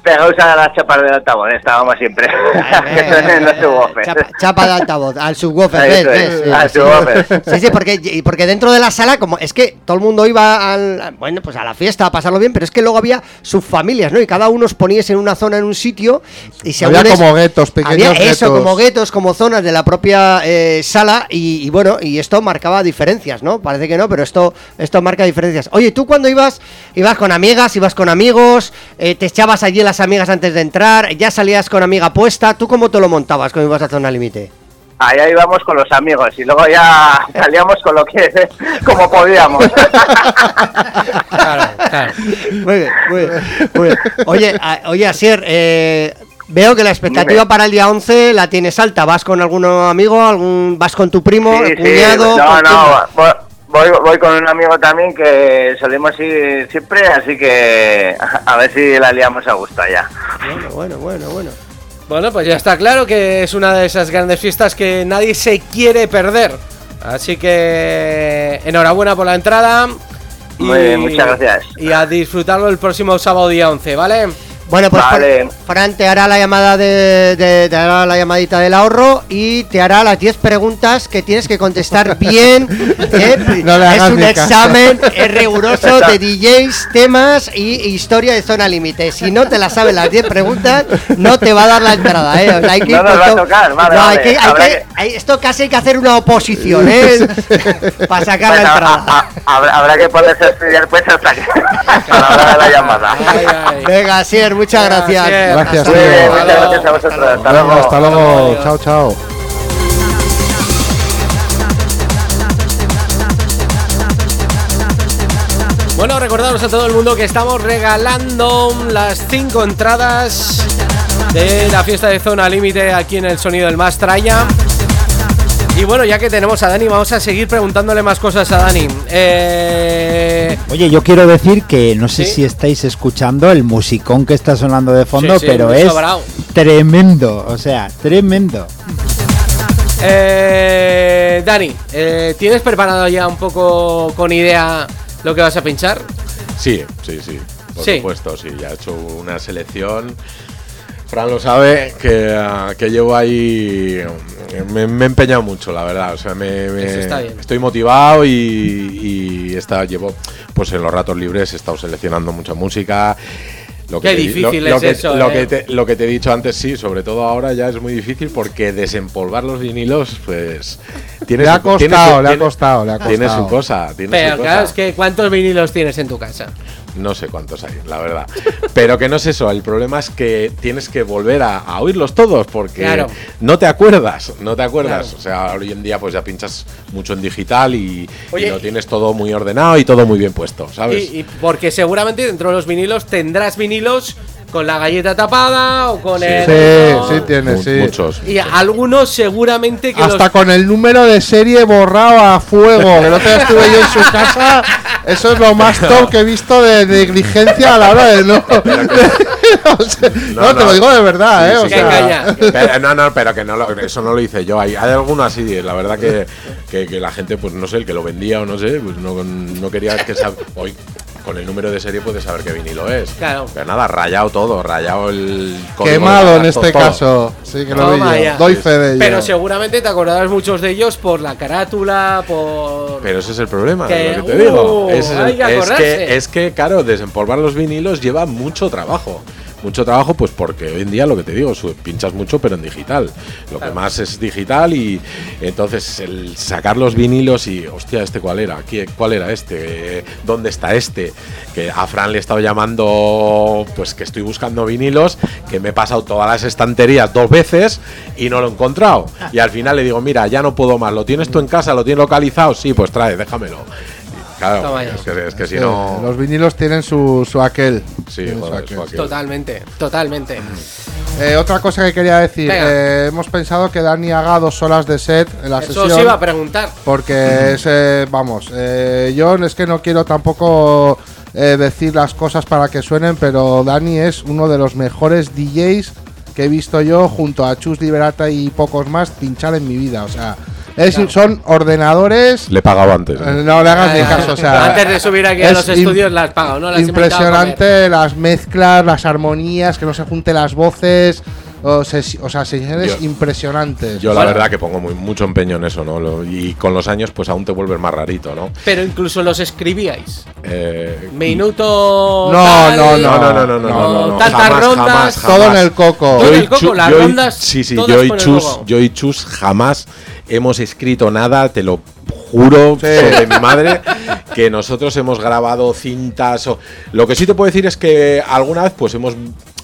Pegaos a las chapas del altavoz, estábamos siempre. *laughs* Chapa, chapa de altavoz, al subwoofer, ¿ves? eso es, ¿ves? Sí, al sí. subwoofer. Sí, sí, porque, y porque dentro de la sala, como es que todo el mundo iba al, bueno, pues a la fiesta a pasarlo bien, pero es que luego había subfamilias, ¿no? Y cada uno os poníais en una zona, en un sitio, y según Había como guetos, pequeños había eso, guetos. como guetos, como zonas de la propia eh, sala, y, y bueno, y esto marcaba diferencias, ¿no? Parece que no, pero esto, esto marca diferencias. Oye, tú cuando ibas, ibas con amigas, ibas con amigos, eh, te echabas allí las amigas antes de entrar, ya salías con amiga puesta, ¿tú cómo te lo montabas cuando ibas a zona límite? Allá íbamos con los amigos y luego ya *laughs* salíamos con lo que, como podíamos. *laughs* Muy bien, muy bien, muy bien. Oye, a- oye, Asier, eh, veo que la expectativa Dime. para el día 11 la tienes alta. ¿Vas con algún amigo? algún ¿Vas con tu primo, Sí, sí, cuñado? no, ¿Con no? Voy, voy, con un amigo también que solemos ir siempre, así que a ver si la liamos a gusto allá. Bueno, bueno, bueno, bueno. Bueno, pues ya está claro que es una de esas grandes fiestas que nadie se quiere perder. Así que enhorabuena por la entrada. Muy bien, muchas gracias. Y a disfrutarlo el próximo sábado día 11, ¿vale? Bueno, pues Vale. Fran- te hará la llamada de, de- te hará la llamadita del ahorro y te hará las 10 preguntas que tienes que contestar *laughs* bien. ¿eh? No es un examen es riguroso de DJs, temas y historia de zona límite. Si no te la sabes las 10 preguntas, no te va a dar la entrada, ¿eh? O sea, hay que ir No nos va a tocar, vale, No, hay vale. que- hay Habrá que- que- hay- esto casi hay que hacer una oposición, ¿eh? *laughs* Para sacar la entrada. a- a- habrá, habrá que ponerse a estudiar pues hasta que a la hora de la llamada. Venga, Sier, muchas gracias. Gracias, Hasta tío. Muchas gracias a vosotros. Hasta luego. hasta luego. Chao, chao. Bueno, recordaros a todo el mundo que estamos regalando las 5 entradas de la fiesta de Zona Límite aquí en el Sonido del Mastraya. Y bueno, ya que tenemos a Dani, vamos a seguir preguntándole más cosas a Dani. Eh, Oye, yo quiero decir que no sé Sí. si estáis escuchando el musicón que está sonando de fondo, Sí, sí, pero es sobrado. tremendo, o sea, tremendo. eh, Dani, eh, ¿tienes preparado ya un poco con idea lo que vas a pinchar? Sí, sí, sí. Por Sí. supuesto, sí. Ya he hecho una selección. Fran lo sabe, que, ah, que llevo ahí. Me, me he empeñado mucho, la verdad. O sea, me, me- Eso está bien. estoy motivado y, y está, llevo, pues en los ratos libres he estado seleccionando mucha música. Lo Qué te di- difícil lo, lo es que, eso, lo, eh. que te, lo que te he dicho antes, sí, sobre todo ahora ya es muy difícil porque desempolvar los vinilos, pues. Tiene Le ha su- tiene costado, su- le ha tiene- costado, le ha Tiene costado. su cosa, tiene Pero su claro, cosa. es que ¿cuántos vinilos tienes en tu casa? No sé cuántos hay, la verdad. Pero que no es eso, el problema es que tienes que volver a, a oírlos todos porque Claro. no te acuerdas, no te acuerdas. Claro. O sea, hoy en día pues ya pinchas mucho en digital y, y Oye, lo tienes todo muy ordenado y todo muy bien puesto, ¿sabes? Y, y porque seguramente dentro de los vinilos tendrás vinilos con la galleta tapada o con Sí. el. Sí, ¿no? sí tiene, sí. Muchos. Y algunos seguramente que Hasta los- con el número de serie borrado a fuego. El otro día estuve yo en su casa. Eso es lo más top que he visto de negligencia a la hora de no. *laughs* O sea, no, te lo digo de verdad, ¿eh? Sí, O sí, sea, pero- pero- no, no, pero que no lo- eso no lo hice yo. Hay, hay algunos así, la verdad que, que, que la gente, pues no sé, el que lo vendía o no sé, pues no, no quería que sab- hoy con el número de serie puedes saber qué vinilo es. Claro. Pero nada, rayado todo, rayado el Quemado en este todo. caso. Sí, que lo vi yo. Doy fe de ello. Pero seguramente te acordarás muchos de ellos por la carátula, por. Pero ese es el problema, Que, es lo que te uh, digo. Ese es, el- hay que es acordarse. que, es que, claro, desempolvar los vinilos lleva mucho trabajo. Mucho trabajo, pues porque hoy en día lo que te digo, pinchas mucho, pero en digital. Lo que más es digital y entonces el sacar los vinilos y, hostia, ¿este cuál era? ¿Qui- ¿Cuál era este? ¿Dónde está este? Que a Fran le he estado llamando, pues que estoy buscando vinilos, que me he pasado todas las estanterías dos veces y no lo he encontrado. Y al final le digo, mira, ya no puedo más, ¿lo tienes tú en casa? ¿Lo tienes localizado? Sí, pues trae, déjamelo. Claro, es que, es que si no. Los vinilos tienen su, su aquel. Sí, Tienen su joder, aquel. su aquel. Totalmente, totalmente. Eh, otra cosa que quería decir, eh, hemos pensado que Dani haga dos horas de set en la Eso sesión. os iba a preguntar. Porque es, eh, vamos, eh, yo es que no quiero tampoco eh, decir las cosas para que suenen, pero Dani es uno de los mejores DJs que he visto yo junto a Chus Liberata y pocos más pinchar en mi vida. O sea, es- son ordenadores. Le he pagado antes. ¿eh? No le hagas ni caso, o sea, Antes de subir aquí a los estudios las pago, ¿no? Las. Impresionante las mezclas, las armonías, que no se junten las voces. O, se- o sea, sesiones Yo- impresionantes. Yo la Bueno. verdad que pongo muy, mucho empeño en eso, ¿no? Lo- y con los años pues aún te vuelves más rarito, ¿no? Pero incluso los escribíais. Eh, Minuto. No, tal, no, no, no, no, no, no, no, no, Tantas jamás, rondas. jamás, Todo en el coco. Todo Yo en y el coco, las rondas. Sí, sí, yo y Chus, yo y Chus jamás hemos escrito nada, te lo juro Sí. sobre mi madre que nosotros hemos grabado cintas o lo que sí te puedo decir es que alguna vez pues hemos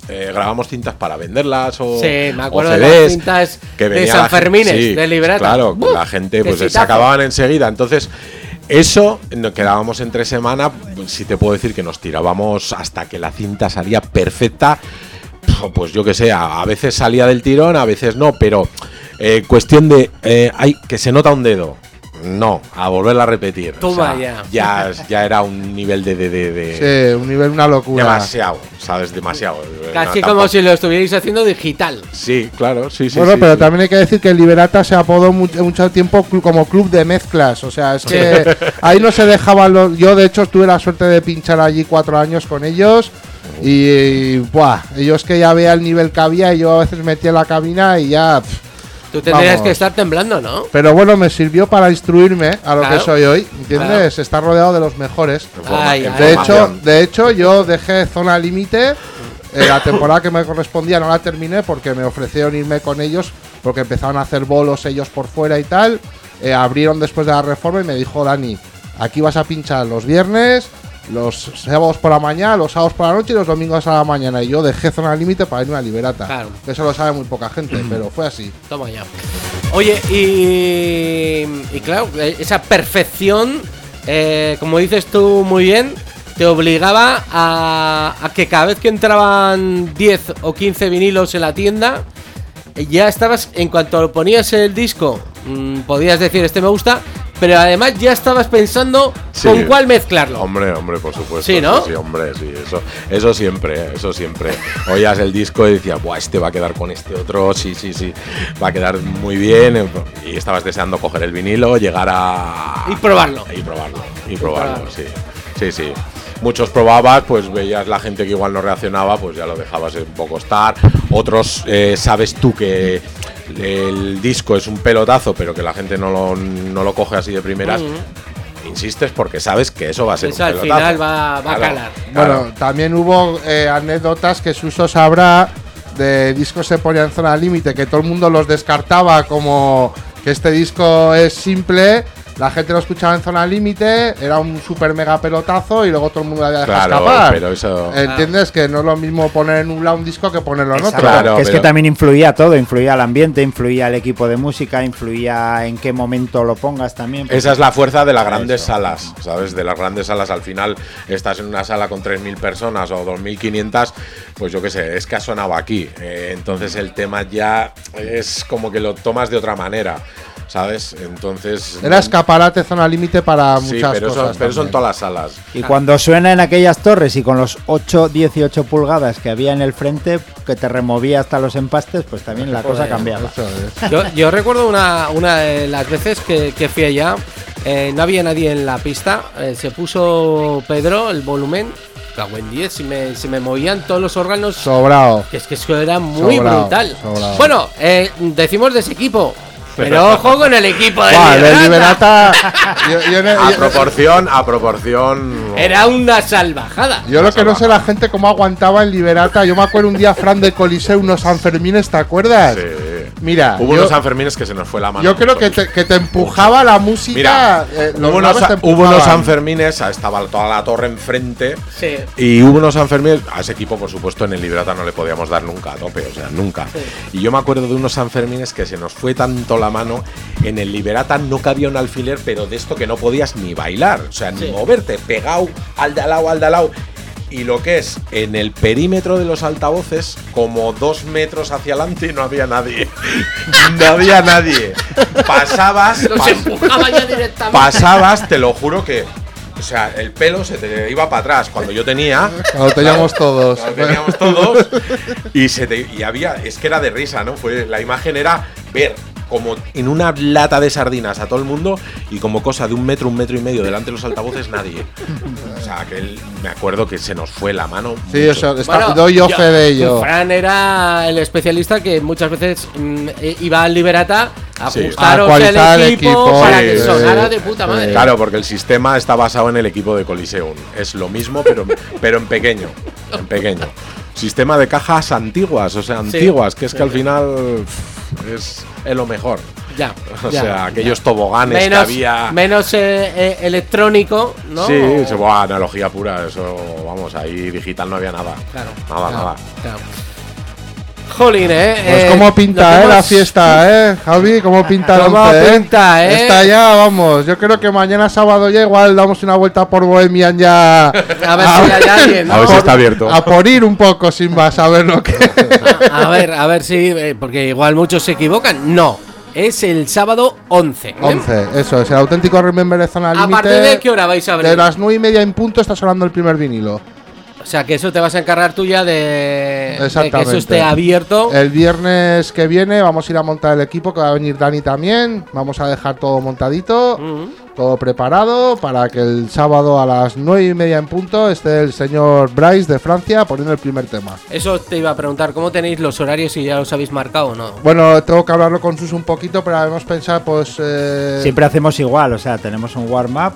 eh, grabamos cintas para venderlas o, Sí, me o acuerdo de las cintas que de San Fermines, sí, de libreta. Claro, ¡Buf! la gente ¡Qué pues se acababan enseguida. Entonces, eso nos quedábamos entre semana. pues, Sí te puedo decir que nos tirábamos hasta que la cinta salía perfecta. Pues yo que sé, a veces salía del tirón, a veces no, pero eh, cuestión de eh, hay que se nota un dedo. No, a volverla a repetir. Toma ya. ya. Ya era un nivel de, de, de- de- Sí, un nivel, una locura. demasiado, ¿sabes? Demasiado. Casi No, como si lo estuvierais haciendo digital. Sí, claro, sí, sí. bueno, sí, pero sí. también hay que decir que el Liberata se apodó mu- mucho tiempo como club de mezclas. O sea, es que *laughs* ahí no se dejaban los. Yo, de hecho, tuve la suerte de pinchar allí cuatro años con ellos. Y, y, buah, ellos que ya vea el nivel que había, y yo a veces metía en la cabina y ya. pff. Tú tendrías Vamos. que estar temblando, ¿no? Pero bueno, me sirvió para instruirme a lo Claro. que soy hoy. ¿Entiendes? Estar rodeado de los mejores. Informa- Ay, ay. De hecho, información. de hecho, yo dejé zona límite. eh, la temporada que me correspondía no la terminé porque me ofrecieron irme con ellos porque empezaron a hacer bolos ellos por fuera y tal. Eh, abrieron después de la reforma y me dijo Dani, aquí vas a pinchar los viernes, los sábados por la mañana, los sábados por la noche y los domingos a la mañana. Y yo dejé zona límite para irme a Liberata. Claro. Eso lo sabe muy poca gente, pero fue así. Toma ya. Oye, y, y claro, eh, esa perfección, eh, como dices tú muy bien, te obligaba a, a que cada vez que entraban 10 o 15 vinilos en la tienda, ya estabas, en cuanto ponías el disco, mm, podías decir este me gusta, pero además ya estabas pensando Sí. con cuál mezclarlo. Hombre, hombre, por supuesto. Sí, ¿no? Sí, hombre, sí, eso, eso siempre, eh, eso siempre. Oías el disco y decías, Buah, este va a quedar con este otro, sí, sí, sí, va a quedar muy bien. Y estabas deseando coger el vinilo, llegar a. Y probarlo. Y probarlo, y probarlo, probarlo. sí. Sí, sí. muchos probabas, pues veías la gente que igual no reaccionaba, pues ya lo dejabas un poco estar. Otros eh, sabes tú que el disco es un pelotazo, pero que la gente no lo, no lo coge así de primeras. Insistes porque sabes que eso va a ser Eso un al pelotazo. final va, va a Claro. calar. Bueno, también hubo eh, anécdotas que Suso sabrá de discos se ponía en zona límite, que todo el mundo los descartaba como que este disco es simple. La gente lo escuchaba en zona límite, era un super mega pelotazo y luego todo el mundo lo había dejado Claro, escapar. pero eso- ¿Entiendes? Que no es lo mismo poner en un lado un disco que ponerlo en otro. Exacto, que es que también influía todo, influía el ambiente, influía el equipo de música, influía en qué momento lo pongas también. Esa es la fuerza de las grandes salas, ¿sabes? De las grandes salas. Al final estás en una sala con 3.000 personas o 2.500, pues yo qué sé, es que ha sonado aquí. Eh, entonces el tema ya es como que lo tomas de otra manera, ¿sabes? Entonces... Era escaparate, zona límite para Sí, muchas pero, cosas. pero también. todas las salas. Y cuando suena en aquellas torres y con los 8, 18 pulgadas que había en el frente, que te removía hasta los empastes, pues también la cosa cambiaba. Yo, yo recuerdo una, una de las veces que, que fui allá, eh, no había nadie en la pista, eh, se puso Pedro el volumen, cago en 10, se me, se me movían todos los órganos. Sobrado. Que es que eso era muy Sobrao, brutal. sobrao. Bueno, eh, decimos de ese equipo, pero ojo con el equipo de Buah, Liberata. Liberata. yo- yo no- A proporción, a proporción... Era una salvajada. Yo lo que no sé la gente cómo aguantaba en Liberata. Yo me acuerdo un día, Fran de Coliseo, unos Sanfermines, ¿te acuerdas? Mira, Hubo yo, unos Sanfermines que se nos fue la mano. yo creo que te, que te empujaba la música. Mira, eh, hubo, unos, hubo unos. Sanfermines, estaba toda la torre enfrente. Sí. Y hubo unos Sanfermines, a ese equipo, por supuesto, en el Liberata no le podíamos dar nunca a tope, o sea, nunca. Y yo me acuerdo de unos Sanfermines que se nos fue tanto la mano, en el Liberata no cabía un alfiler, pero de esto que no podías ni bailar, o sea, ni Sí. moverte, pegado al de al lado, al de al lado. Y lo que es, en el perímetro de los altavoces, como dos metros hacia adelante, no había nadie. *laughs* no había nadie. Pasabas. Los pas- empujaba ya directamente. pasabas, te lo juro que. O sea, el pelo se te iba para atrás cuando yo tenía. Cuando teníamos todos. Cuando teníamos todos. Y, se te, y había. Es que era de risa, ¿no? Fue, la imagen era ver como en una lata de sardinas a todo el mundo y como cosa de un metro, un metro y medio delante de los altavoces, nadie. O sea, que él- me acuerdo que se nos fue la mano. Sí, mucho. eso, está- doy yo fe de ello. Fran era el especialista que muchas veces mm, eh, iba al Liberata a Sí. ajustaros A el equipo, para Sí, que sí, sonara sí. de puta madre. Claro, porque el sistema está basado en el equipo de Coliseum. Es lo mismo, pero, pero en pequeño. En pequeño. Sistema de cajas antiguas, o sea, antiguas, que es que al final pff, es, lo mejor. Ya. *laughs* O ya, sea, ya. aquellos toboganes menos, que había. menos eh, eh, electrónico, ¿no? Sí, se buah, analogía pura, eso, vamos, ahí digital no había nada. Claro. Nada, Claro, nada. claro. Jolín, ¿eh? Pues Eh, cómo pinta, eh, la fiesta, eh, Javi, cómo pinta el Cómo once, eh. pinta, eh. Está ya, vamos. Yo creo que mañana sábado ya igual damos una vuelta por Bohemian ya. *laughs* A ver si hay *laughs* alguien, ¿no? A ver si está abierto. A por ir un poco sin más, a ver lo que. A ver, a ver si. eh, porque igual muchos se equivocan. No. Es el sábado 11. ¿eh? 11, eso es el auténtico Remember de Zona ¿A partir de qué hora vais a abrir? De las 9 y media en punto está sonando el primer vinilo. O sea, que eso te vas a encargar tú ya de, de que eso esté abierto. El viernes que viene vamos a ir a montar el equipo, que va a venir Dani también. Vamos a dejar todo montadito, todo preparado para que el sábado a las 9 y media en punto esté el señor Bryce de Francia poniendo el primer tema. Eso te iba a preguntar, ¿cómo tenéis los horarios si ya los habéis marcado o no? Bueno, tengo que hablarlo con Sus un poquito, pero hemos pensado, pues. eh, Siempre hacemos igual, o sea, tenemos un warm-up.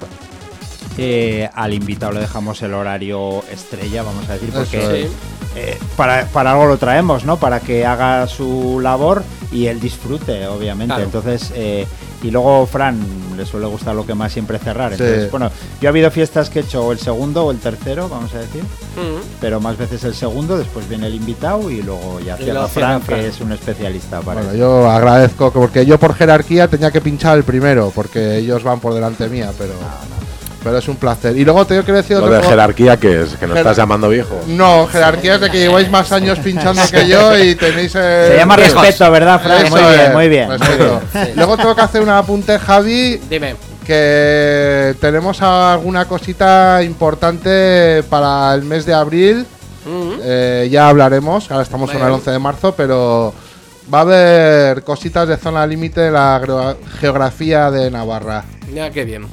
Eh, al invitado le dejamos el horario estrella, vamos a decir, porque eh, para, para algo lo traemos, ¿no? Para que haga su labor y él disfrute, obviamente. Claro. Entonces, eh, y luego Fran le suele gustar lo que más siempre cerrar. Sí. Entonces, bueno, yo ha habido fiestas que he hecho el segundo o el tercero, vamos a decir, pero más veces el segundo, después viene el invitado y luego ya cierra Fran, Fran. que es un especialista para Bueno, eso. yo agradezco, porque yo por jerarquía tenía que pinchar el primero, porque ellos van por delante mía, pero. Pero es un placer. Y luego tengo que decir Lo de jerarquía, que es? ¿Que nos estás llamando viejo? No, jerarquía es de que lleváis más años pinchando que yo y tenéis. eh, Se llama viejos. respeto, ¿verdad, Fran? Eso Muy bien, muy bien, muy. Luego tengo que hacer un apunte, Javi, Dime. que tenemos alguna cosita importante para el mes de abril. Eh, ya hablaremos, ahora estamos en el Vale. 11 de marzo, pero va a haber cositas de zona límite en la geografía de Navarra. Ya, qué bien.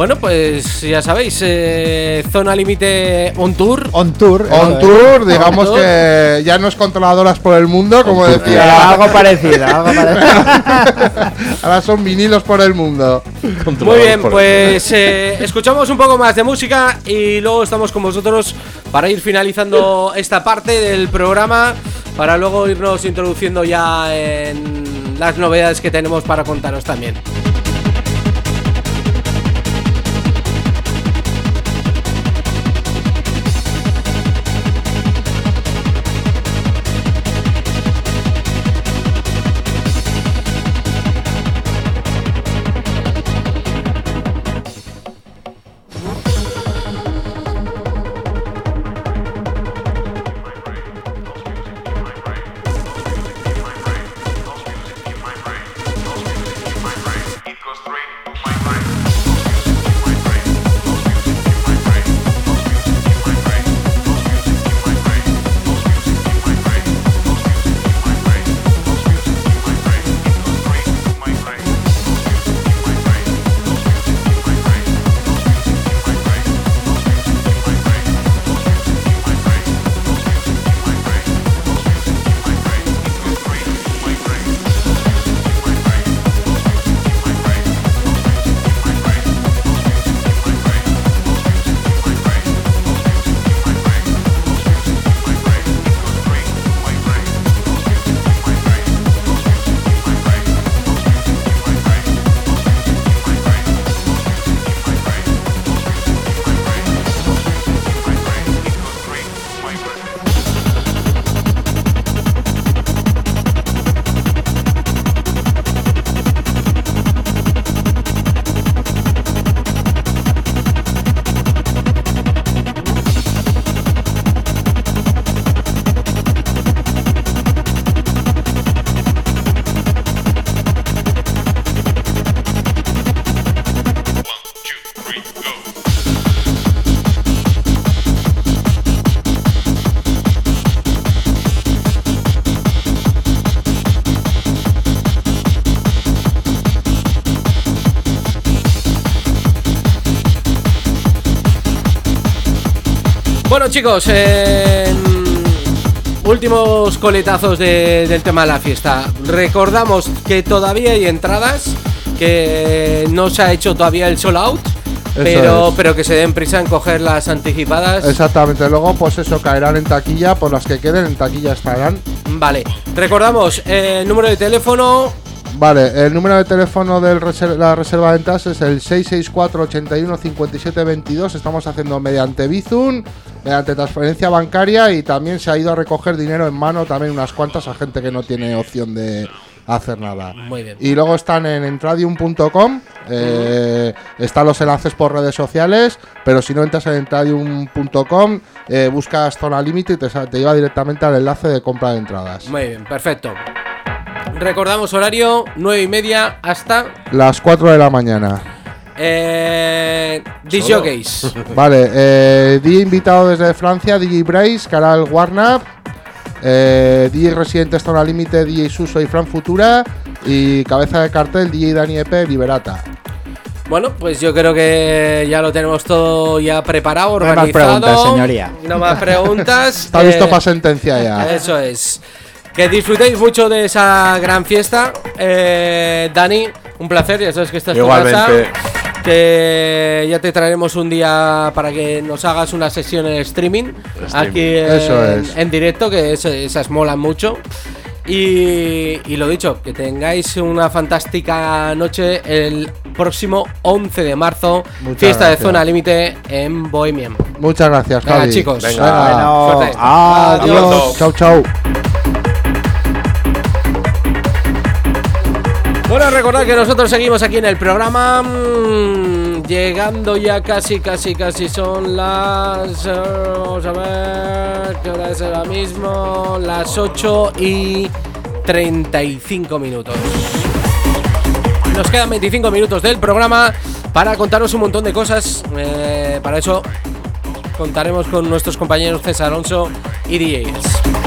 Bueno, pues ya sabéis, eh, Zona Límite On Tour. On Tour. On tour, digamos On tour. que ya no es controladoras por el mundo, como decía. *laughs* algo parecido, algo *laughs* Ahora son vinilos por el mundo. Muy bien, pues eh, escuchamos un poco más de música y luego estamos con vosotros para ir finalizando esta parte del programa, para luego irnos introduciendo ya en las novedades que tenemos para contaros también. Chicos, eh, últimos coletazos de- del tema de la fiesta. Recordamos que todavía hay entradas, que no se ha hecho todavía el sold out, pero, es. pero que se den prisa en coger las anticipadas. Exactamente, luego pues eso caerán en taquilla, por las que queden en taquilla estarán. Vale, recordamos eh, el número de teléfono. Vale, el número de teléfono de la reserva de entradas es el 664 81 57 22. Estamos haciendo mediante Bizum, mediante transferencia bancaria y también se ha ido a recoger dinero en mano también unas cuantas a gente que no tiene opción de hacer nada. Muy bien. Y luego están en entradium.com, eh, están los enlaces por redes sociales, pero si no entras en entradium.com, eh, buscas zona límite y te, te lleva directamente al enlace de compra de entradas. Muy bien, perfecto. Recordamos horario 9 y media hasta Las 4 de la mañana. Eh, Disc Jockeys. *laughs* Vale, eh, DJ invitado desde Francia, DJ hará el warm-up. Eh, DJ Residentes Zona Límite, DJ Suso y Fran Futura. Y cabeza de cartel, DJ Dani Epe, Liberata. Bueno, pues yo creo que ya lo tenemos todo ya preparado, No hay más organizado. preguntas, señoría. No más preguntas. *laughs* Está listo Eh, para sentencia ya. Eso es. Que disfrutéis mucho de esa gran fiesta. Eh, Dani, un placer, ya sabes que estás en tu Igualmente. casa. Que ya te traeremos un día para que nos hagas una sesión en streaming. Aquí en, Eso es. en directo, que es- esas molan mucho. Y, y lo dicho, que tengáis una fantástica noche el próximo 11 de marzo. Muchas fiesta gracias. de zona límite en Bohemian. Muchas gracias, Venga, Javi. chicos. Venga. Bueno, Suerte. adiós. Adiós. Chau, chau. Bueno, recordad que nosotros seguimos aquí en el programa. mm, llegando ya casi, casi, casi son las. eh, vamos a ver. ¿Qué hora es ahora mismo? Las 8 y 35 minutos. Nos quedan 25 minutos del programa para contaros un montón de cosas. eh, para eso contaremos con nuestros compañeros César Alonso y DJs.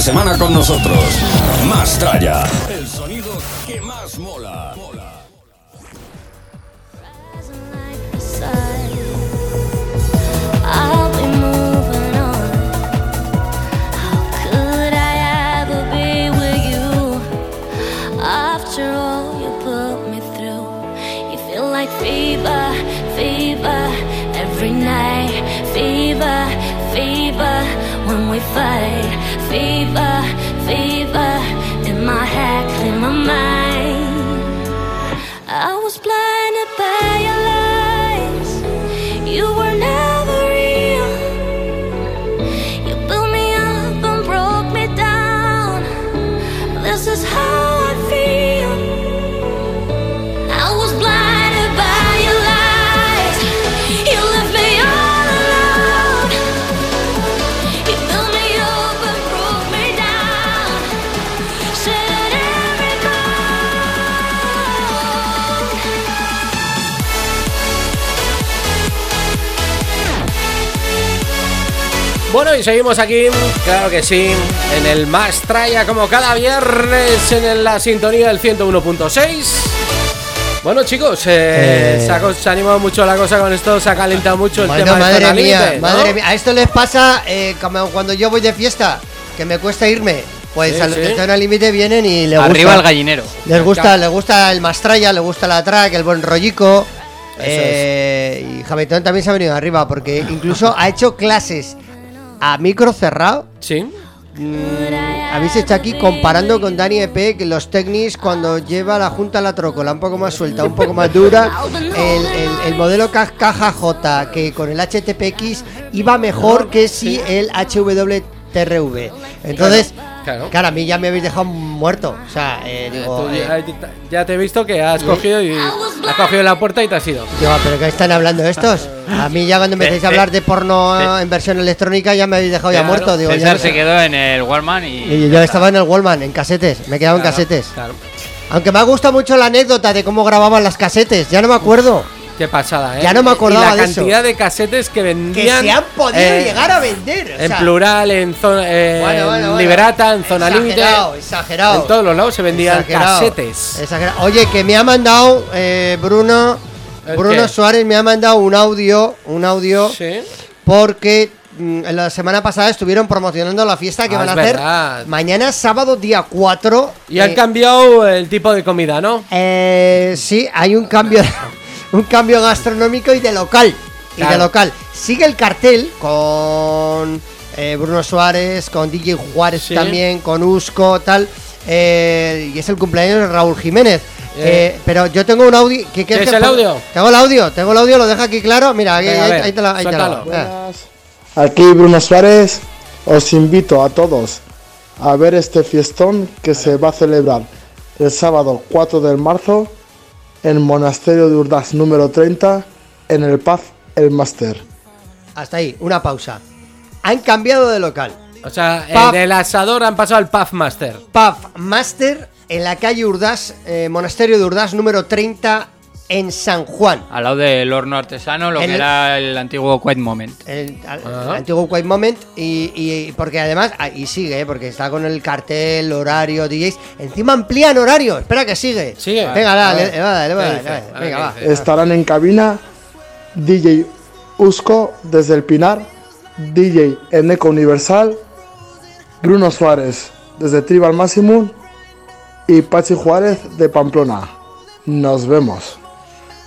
Semana con nosotros. Más tralla. Bueno, y seguimos aquí, claro que sí, en el Más Traya como cada viernes en la sintonía del 101.6. Bueno chicos, eh, Eh. Se, ha, se ha animado mucho la cosa con esto, se ha calentado mucho el Bueno, tema de madre mía, Límite, ¿no? madre mía. A esto les pasa eh, como cuando yo voy de fiesta, que me cuesta irme. Pues Sí, a los sí. de Zona Límite vienen y les Arriba gusta. el gallinero. Les gusta, les gusta el mastralla, les gusta la track, el buen rollico. Eh, Y Javetón también se ha venido arriba porque incluso ha hecho clases a micro cerrado. Sí. Habéis hecho aquí comparando con Dani EP que los technics cuando lleva la junta la trócola un poco más suelta, un poco más dura, el, el- el modelo ca- caja J que con el HTPX iba mejor que si el HWTRV. Entonces, Claro. Claro, a mí ya me habéis dejado muerto. O sea, eh, digo, Tú eh, ya, ya te he visto que has cogido y has cogido la puerta y te has ido. digo, ¿pero qué están hablando estos? A mí ya cuando empecéis *laughs* a hablar de porno en versión electrónica ya me habéis dejado ya Claro, muerto. Digo, César se quedó en el Walmart y. Y yo estaba en el Wallman, en casetes, me he quedado en casetes. claro. Aunque me ha gustado mucho la anécdota de cómo grababan las casetes, ya no me acuerdo. Qué pasada, ¿eh? Ya no me acordaba y la de eso. cantidad de casetes que Que vendían. se han podido eh, llegar a vender. o En sea, plural, en zona eh, Bueno, bueno, en bueno. Liberata, en zona límite. Exagerado, exagerado. En todos los lados se vendían exagerado, casetes. exagerado. Oye, que me ha mandado eh, Bruno. ¿El Bruno qué? Suárez me ha mandado un audio. Un audio. Sí. Porque mm, la semana pasada estuvieron promocionando la fiesta que Ah, van a hacer verdad. mañana sábado día 4. Y han eh, cambiado el tipo de comida, ¿no? Eh, sí, hay un cambio, un cambio gastronómico y de local. Y de local. Sigue el cartel con eh, Bruno Suárez, con DJ Juárez Sí. también, con Usco, tal. eh, y es el cumpleaños de Raúl Jiménez. Eh. Eh, pero yo tengo un audio. ¿Qué quieres ¿Tienes que el audio? Tengo el audio, tengo el audio, lo deja aquí claro. Mira, aquí, Venga, ahí, ver, ahí te lo, ahí te lo- suéltalo. ah. Aquí Bruno Suárez, os invito a todos a ver este fiestón que se va a celebrar el sábado 4 de marzo el Monasterio de Urdas número 30 en el Paz El Master. Hasta ahí, una pausa. Han cambiado de local. O sea, Pub- del asador han pasado al Puff Master. Pub Master en la calle Urdas, eh, Monasterio de Urdas número 30 en San Juan. Al lado del horno artesano, lo El- que era el antiguo Quiet Moment. El, al- el antiguo Quiet Moment y, y- porque además ah, y sigue eh, porque está con el cartel horario DJs encima amplían horario espera que sigue Sigue. venga dale, dale, dale, ¿Qué dale, venga va. Estarán en cabina DJ Usco desde el Pinar, DJ Eneco Universal, Bruno Suárez desde Tribal Maximum y Pachi Juárez de Pamplona. Nos vemos.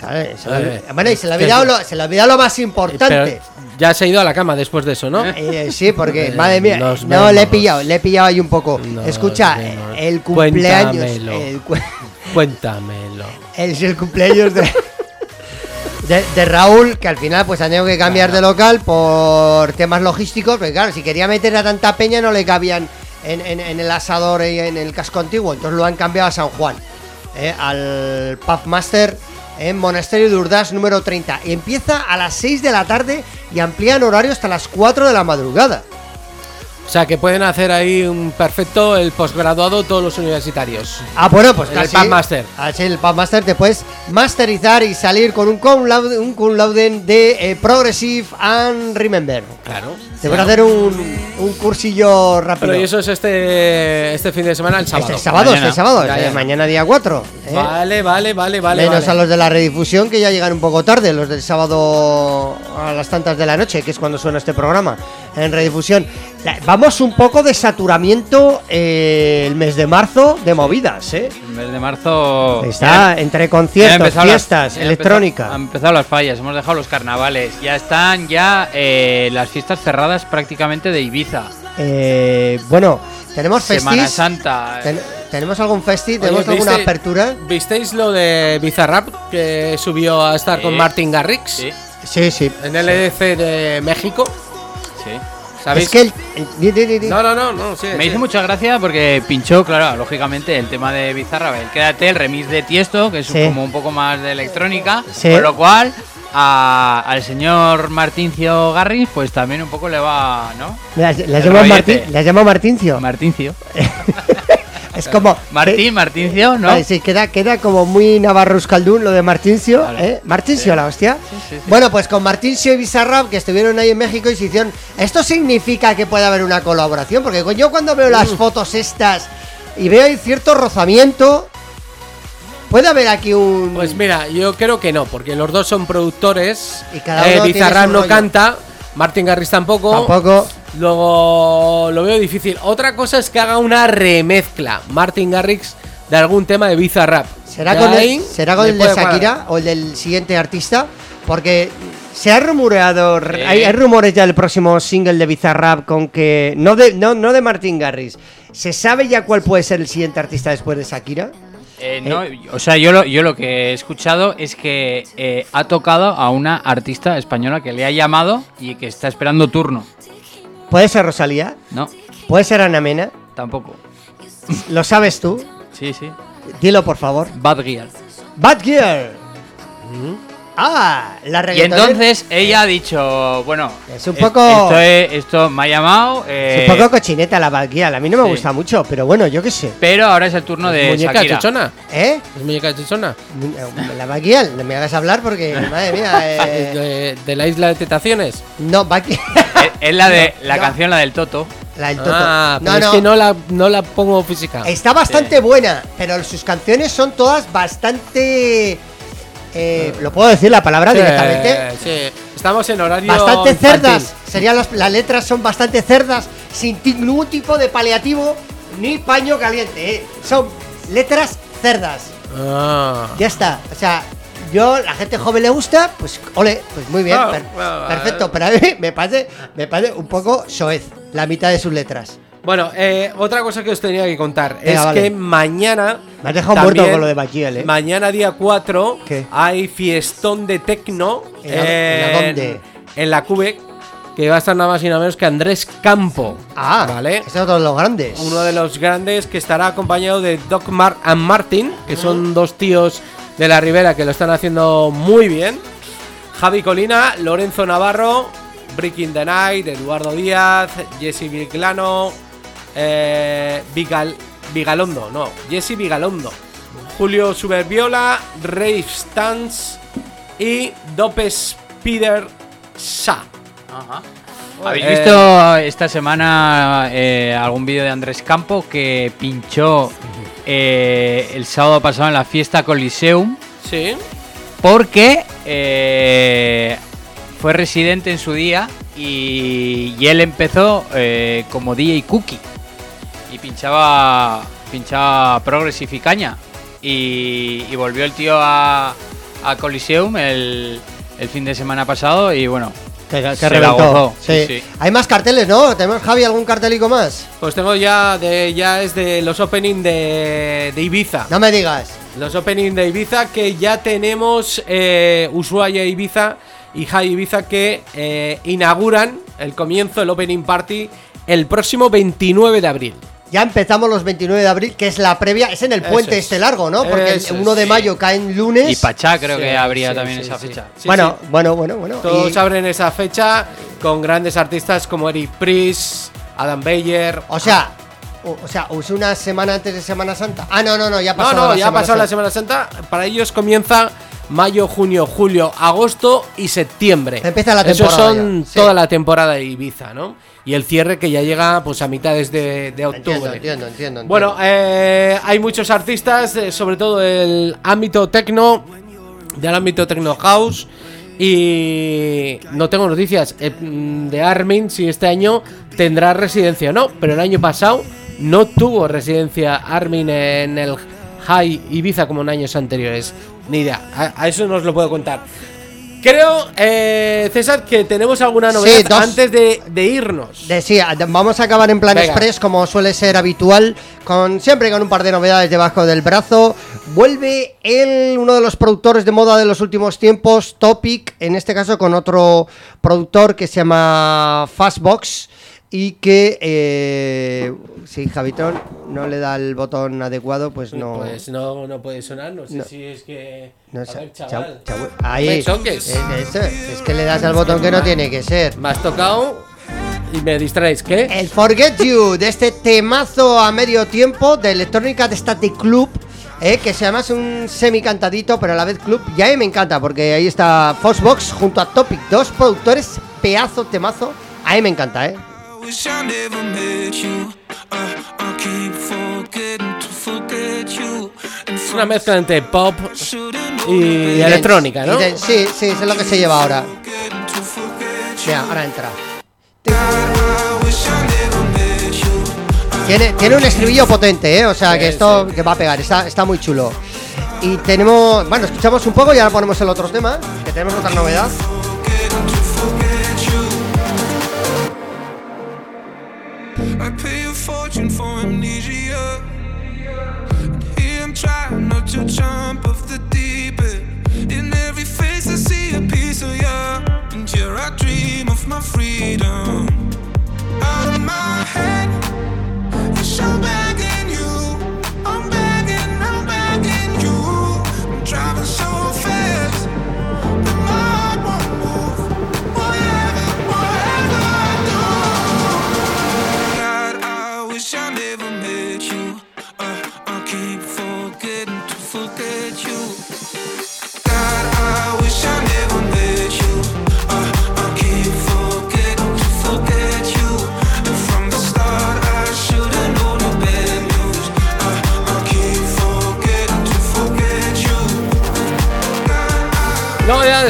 Se le- Vale. bueno y se le ha ¿Qué- olvidado lo, se le ha olvidado lo más importante Pero ya se ha ido a la cama después de eso, ¿no? Eh, sí, porque, Eh, *laughs* madre mía, nos no, le he pillado, le he pillado ahí un poco. Escucha, eh, el cumpleaños. Cuéntamelo. El, cu- *laughs* Cuéntamelo. es el cumpleaños de, de, de Raúl, que al final pues han tenido que cambiar de local por temas logísticos, porque claro, si quería meter a tanta peña no le cabían en, en- en el asador y en el casco antiguo, entonces lo han cambiado a San Juan, eh, al Pub Master en Monasterio de Urdas número 30. Y empieza a las 6 de la tarde y amplían horario hasta las 4 de la madrugada. sea que pueden hacer ahí un perfecto el posgraduado todos los universitarios. Ah, bueno, pues El casi. Pubmaster. Así el Pubmaster te puedes masterizar y salir con un cum laude, un cum laude de eh, Progressive and Remember. Claro. Te a hacer un, un cursillo rápido. Pero y eso es este este fin de semana, el sábado. Este sábado, Mañana. este sábado, Ya, ya. mañana día 4. ¿Eh? Vale, vale, vale, vale. Menos vale. a los de la redifusión que ya llegan un poco tarde, los del sábado a las tantas de la noche, que es cuando suena este programa en redifusión. Vamos un poco de saturamiento eh, el mes de marzo de movidas, ¿eh? El mes de marzo. Está ya- entre conciertos, las- fiestas, han electrónica. empezado- Han empezado las fallas, hemos dejado los carnavales. Ya están ya eh, las fiestas cerradas prácticamente de Ibiza. Eh, bueno, tenemos Semana festis. Santa. Ten- ¿Tenemos algún festi? Oye, ¿Tenemos alguna ¿viste- apertura? ¿Visteis lo de Bizarrap que subió a estar con Sí. Martin Garrix? Sí. Sí, sí. En el EDC de México. Sí. ¿Sabéis? Es que el. No, no, no, no, sí, Me sí. hizo mucha gracia porque pinchó, claro, lógicamente, el tema de Bizarra, el Quédate, el remix de Tiesto, que es Sí. como un poco más de electrónica, Sí. con lo cual a- al señor Martincio Garris, pues también un poco le va, ¿no? El llamado rollete. Martín, llamado Martincio. Martincio. *laughs* es como. *laughs* Martín, Martincio, ¿no? Vale, sí, queda, queda como muy Navarro Euskaldun lo de Martincio. ¿eh? Martincio, la hostia. Bueno, pues con Martincio y Bizarrap que estuvieron ahí en México y se hicieron. ¿Esto significa que puede haber una colaboración? Porque yo cuando veo las fotos estas y veo cierto rozamiento. Puede haber aquí un. Pues mira, yo creo que no, porque los dos son productores. Y cada Eh, uno tiene Bizarrap no rollo. canta, Martin Garrix tampoco. Tampoco. Luego lo veo difícil. Otra cosa es que haga una remezcla Martin Garrix de algún tema de Bizarrap. ¿Será con el, ¿será con el de puede cuadrar. Shakira o el del siguiente artista? Porque se ha rumoreado, Sí. hay, hay rumores ya del próximo single de Bizarrap con que no de no no de Martin Garrix. ¿Se sabe ya cuál puede ser el siguiente artista después de Shakira? Eh, no, o sea, yo lo, yo lo que he escuchado es que eh, ha tocado a una artista española que le ha llamado y que está esperando turno. ¿Puede ser Rosalía? No, ¿Puede ser Ana Mena? tampoco. *laughs* ¿Lo sabes tú? Sí, sí. Dilo por favor. Bad Gear. Bad Gear. Ah, la Y reggaetonera. entonces ella ha dicho, bueno, Es un es- poco- esto, es- esto me ha llamado, eh, Es un poco cochineta la Gear. A mí no me sí. gusta mucho, pero bueno, yo qué sé. pero ahora es el turno de Muñeca Shakira. chichona. ¿Eh? ¿Es muñeca chichona? La Bad Gear, no me hagas hablar porque, *laughs* madre mía. *laughs* eh, De, de la isla de tentaciones. No, Gear. Es, es la de la No. canción, la del Toto. La del Toto. Ah, no, pero es no. que no la, no la pongo física. Está bastante buena, pero sus canciones son todas bastante. Eh, ¿Lo puedo decir la palabra Sí, directamente? sí. Estamos en horario. Bastante infantil. cerdas. Serían las, las letras son bastante cerdas, sin ningún tipo de paliativo ni paño caliente. eh. Son letras cerdas. Ah. Ya está. O sea, yo, la gente joven le gusta, pues ole, pues muy bien. Ah, per- ah, perfecto. Pero a mí me parece, me parece un poco soez la mitad de sus letras. Bueno, eh, otra cosa que os tenía que contar Venga, es vale. que mañana. Me has dejado también, muerto con lo de Bachiel, eh. Mañana, día 4, ¿Qué? hay fiestón de tecno ¿En dónde? en la Cube, que va a estar nada más y nada menos que Andrés Campo. Ah, ¿vale? Este es otro de los grandes. Uno de los grandes que estará acompañado de Doc Mar and Martin, que son dos tíos de la Ribera que lo están haciendo muy bien. Javi Colina, Lorenzo Navarro, Breaking the Night, Eduardo Díaz, Jesse Viclano, eh, Vigal, Vigalondo, no, Jesse Vigalondo, Julio Superviola, Rave Stans y Dope Spider Sa. ¿Habéis Eh, visto esta semana eh, algún vídeo de Andrés Campo que pinchó eh, el sábado pasado en la fiesta Coliseum? Sí. Porque eh, fue residente en su día y, y él empezó eh, como DJ Cookie y pinchaba, pinchaba Progressive y Caña. Y, y volvió el tío a, a Coliseum el, el fin de semana pasado y bueno, Que, que se la reventó. gozó. Sí. Sí, sí. Hay más carteles, ¿no? ¿Tenemos, Javi, algún cartelico más? Pues tengo ya de ya es de los opening de, de Ibiza. No me digas. Los opening de Ibiza que ya tenemos eh, Ushuaia Ibiza y High Ibiza que eh, inauguran el comienzo del opening party el próximo 29 de abril. Ya empezamos los 29 de abril, que es la previa. Es en el Eso puente es. este largo, ¿no? Porque Eso el es, 1 de sí. mayo cae en lunes. Y Pachá creo Sí, que habría sí, también sí, esa sí. fecha. Sí, bueno, sí. bueno, bueno, bueno. Todos Y- abren esa fecha con grandes artistas como Eric Priest, Adam Beyer. O sea, o, o sea, es una semana antes de Semana Santa. Ah, no, no, no, ya No, pasó. no, la ya ha Semana pasado la Santa. Semana Santa. Para ellos comienza mayo, junio, julio, agosto y septiembre. Empieza la Esos temporada son ya, sí. toda la temporada de Ibiza, ¿no? Y el cierre que ya llega pues a mitades de, de octubre. Entiendo, entiendo, entiendo. Bueno, eh, hay muchos artistas, eh, sobre todo del ámbito tecno, del ámbito techno house. Y no tengo noticias eh, de Armin si este año tendrá residencia o no, pero el año pasado no tuvo residencia Armin en el High Ibiza como en años anteriores. Ni idea, a, a eso nos lo puedo contar. Creo, eh, César, que tenemos alguna novedad Sí, antes de, de irnos. De- sí, vamos a acabar en plan Venga. express como suele ser habitual, con siempre con un par de novedades debajo del brazo. Vuelve el uno de los productores de moda de los últimos tiempos, Topic, en este caso con otro productor que se llama Fastbox y que eh, si Javitron no le da el botón adecuado, pues no. Pues no, no puede sonar, no sé No. si es que. no a ver, chaval. ahí. me choques. Es, eso, es que le das al botón que no tiene que ser. Me has tocado y me distraes. ¿Qué? El Forget You, de este temazo a medio tiempo de electrónica de Static Club, eh, que se llama es un semi cantadito, pero a la vez club. Y a mí me encanta, porque ahí está Foxbox junto a Topic, dos productores, pedazo temazo. A mí me encanta, ¿eh? Wish I never met you. I keep forgetting to forget you. And Es una mezcla entre pop y electrónica, ¿no? Y sí, sí, eso es lo que se lleva ahora. Mira, ahora entra. Tiene, tiene un estribillo potente, ¿eh? O sea, que esto que va a pegar, está, está muy chulo. Y tenemos, bueno, escuchamos un poco y ahora ponemos el otro tema, que tenemos otra novedad. I pay a fortune for amnesia. And here I'm trying not to jump off the deep end. In every face I see a piece of you. And here I dream of my freedom. Out of my head, wish I'm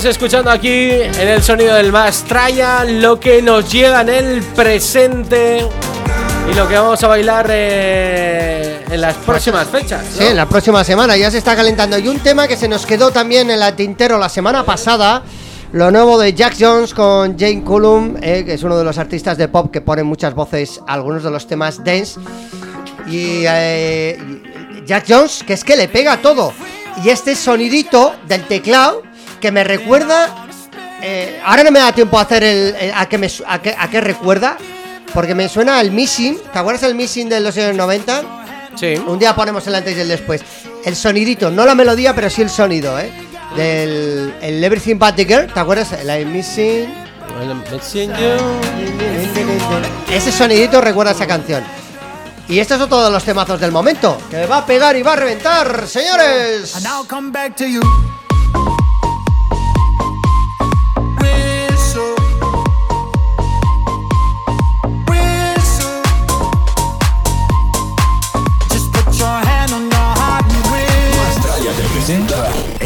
Escuchando aquí en el sonido del Mastraya, lo que nos llega en el presente y lo que vamos a bailar eh, en las próximas fechas. ¿no? Sí, en la próxima semana ya se está calentando. Y un tema que se nos quedó también en la tintero la semana pasada. Lo nuevo de Jack Jones con Jane Cullum, eh, que es uno de los artistas de pop que ponen muchas voces a algunos de los temas dance. Y eh, Jack Jones, que es que le pega todo. Y este sonidito del teclado que me recuerda. eh, ahora no me da tiempo a hacer el. el- a, que me, a, que, a qué recuerda. Porque me suena al Missing. ¿Te acuerdas del Missing de los años 90? Sí. Un día ponemos el antes y el después. El sonidito, no la melodía, pero sí el sonido, ¿eh? Del el Everything But the Girl, ¿te acuerdas? El I'm Missing. Ese sonidito recuerda esa canción. Y este es otro de los temazos del momento. Que va a pegar y va a reventar, señores.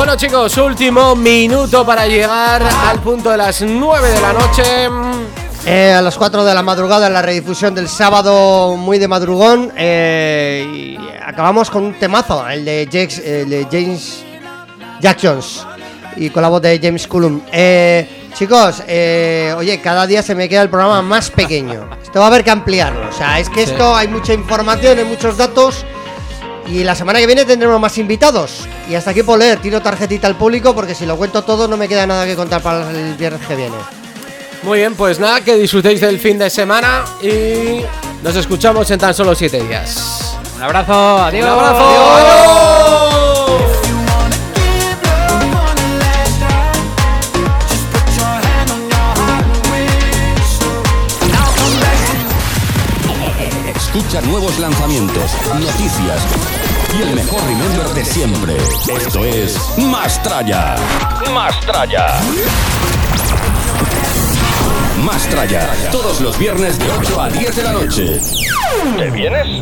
Bueno chicos, último minuto para llegar al punto de las 9 de la noche. Eh, a las 4 de la madrugada en la redifusión del sábado muy de madrugón eh, y acabamos con un temazo, el de James, el de James Jack Jones y con la voz de James Cullum. Eh, chicos, eh, oye, cada día se me queda el programa más pequeño. Esto va a haber que ampliarlo. O sea, es que esto hay mucha información, hay muchos datos. Y la semana que viene tendremos más invitados. Y hasta aquí por leer, tiro tarjetita al público porque si lo cuento todo no me queda nada que contar para el viernes que viene. Muy bien, pues nada, que disfrutéis del fin de semana y nos escuchamos en tan solo 7 días. Un abrazo, adiós. Un abrazo. Escucha nuevos lanzamientos, noticias y el mejor remember de siempre. Esto es Mastraya. Mastraya. Mastraya. Todos los viernes de 8 a 10 de la noche. ¿Te vienes?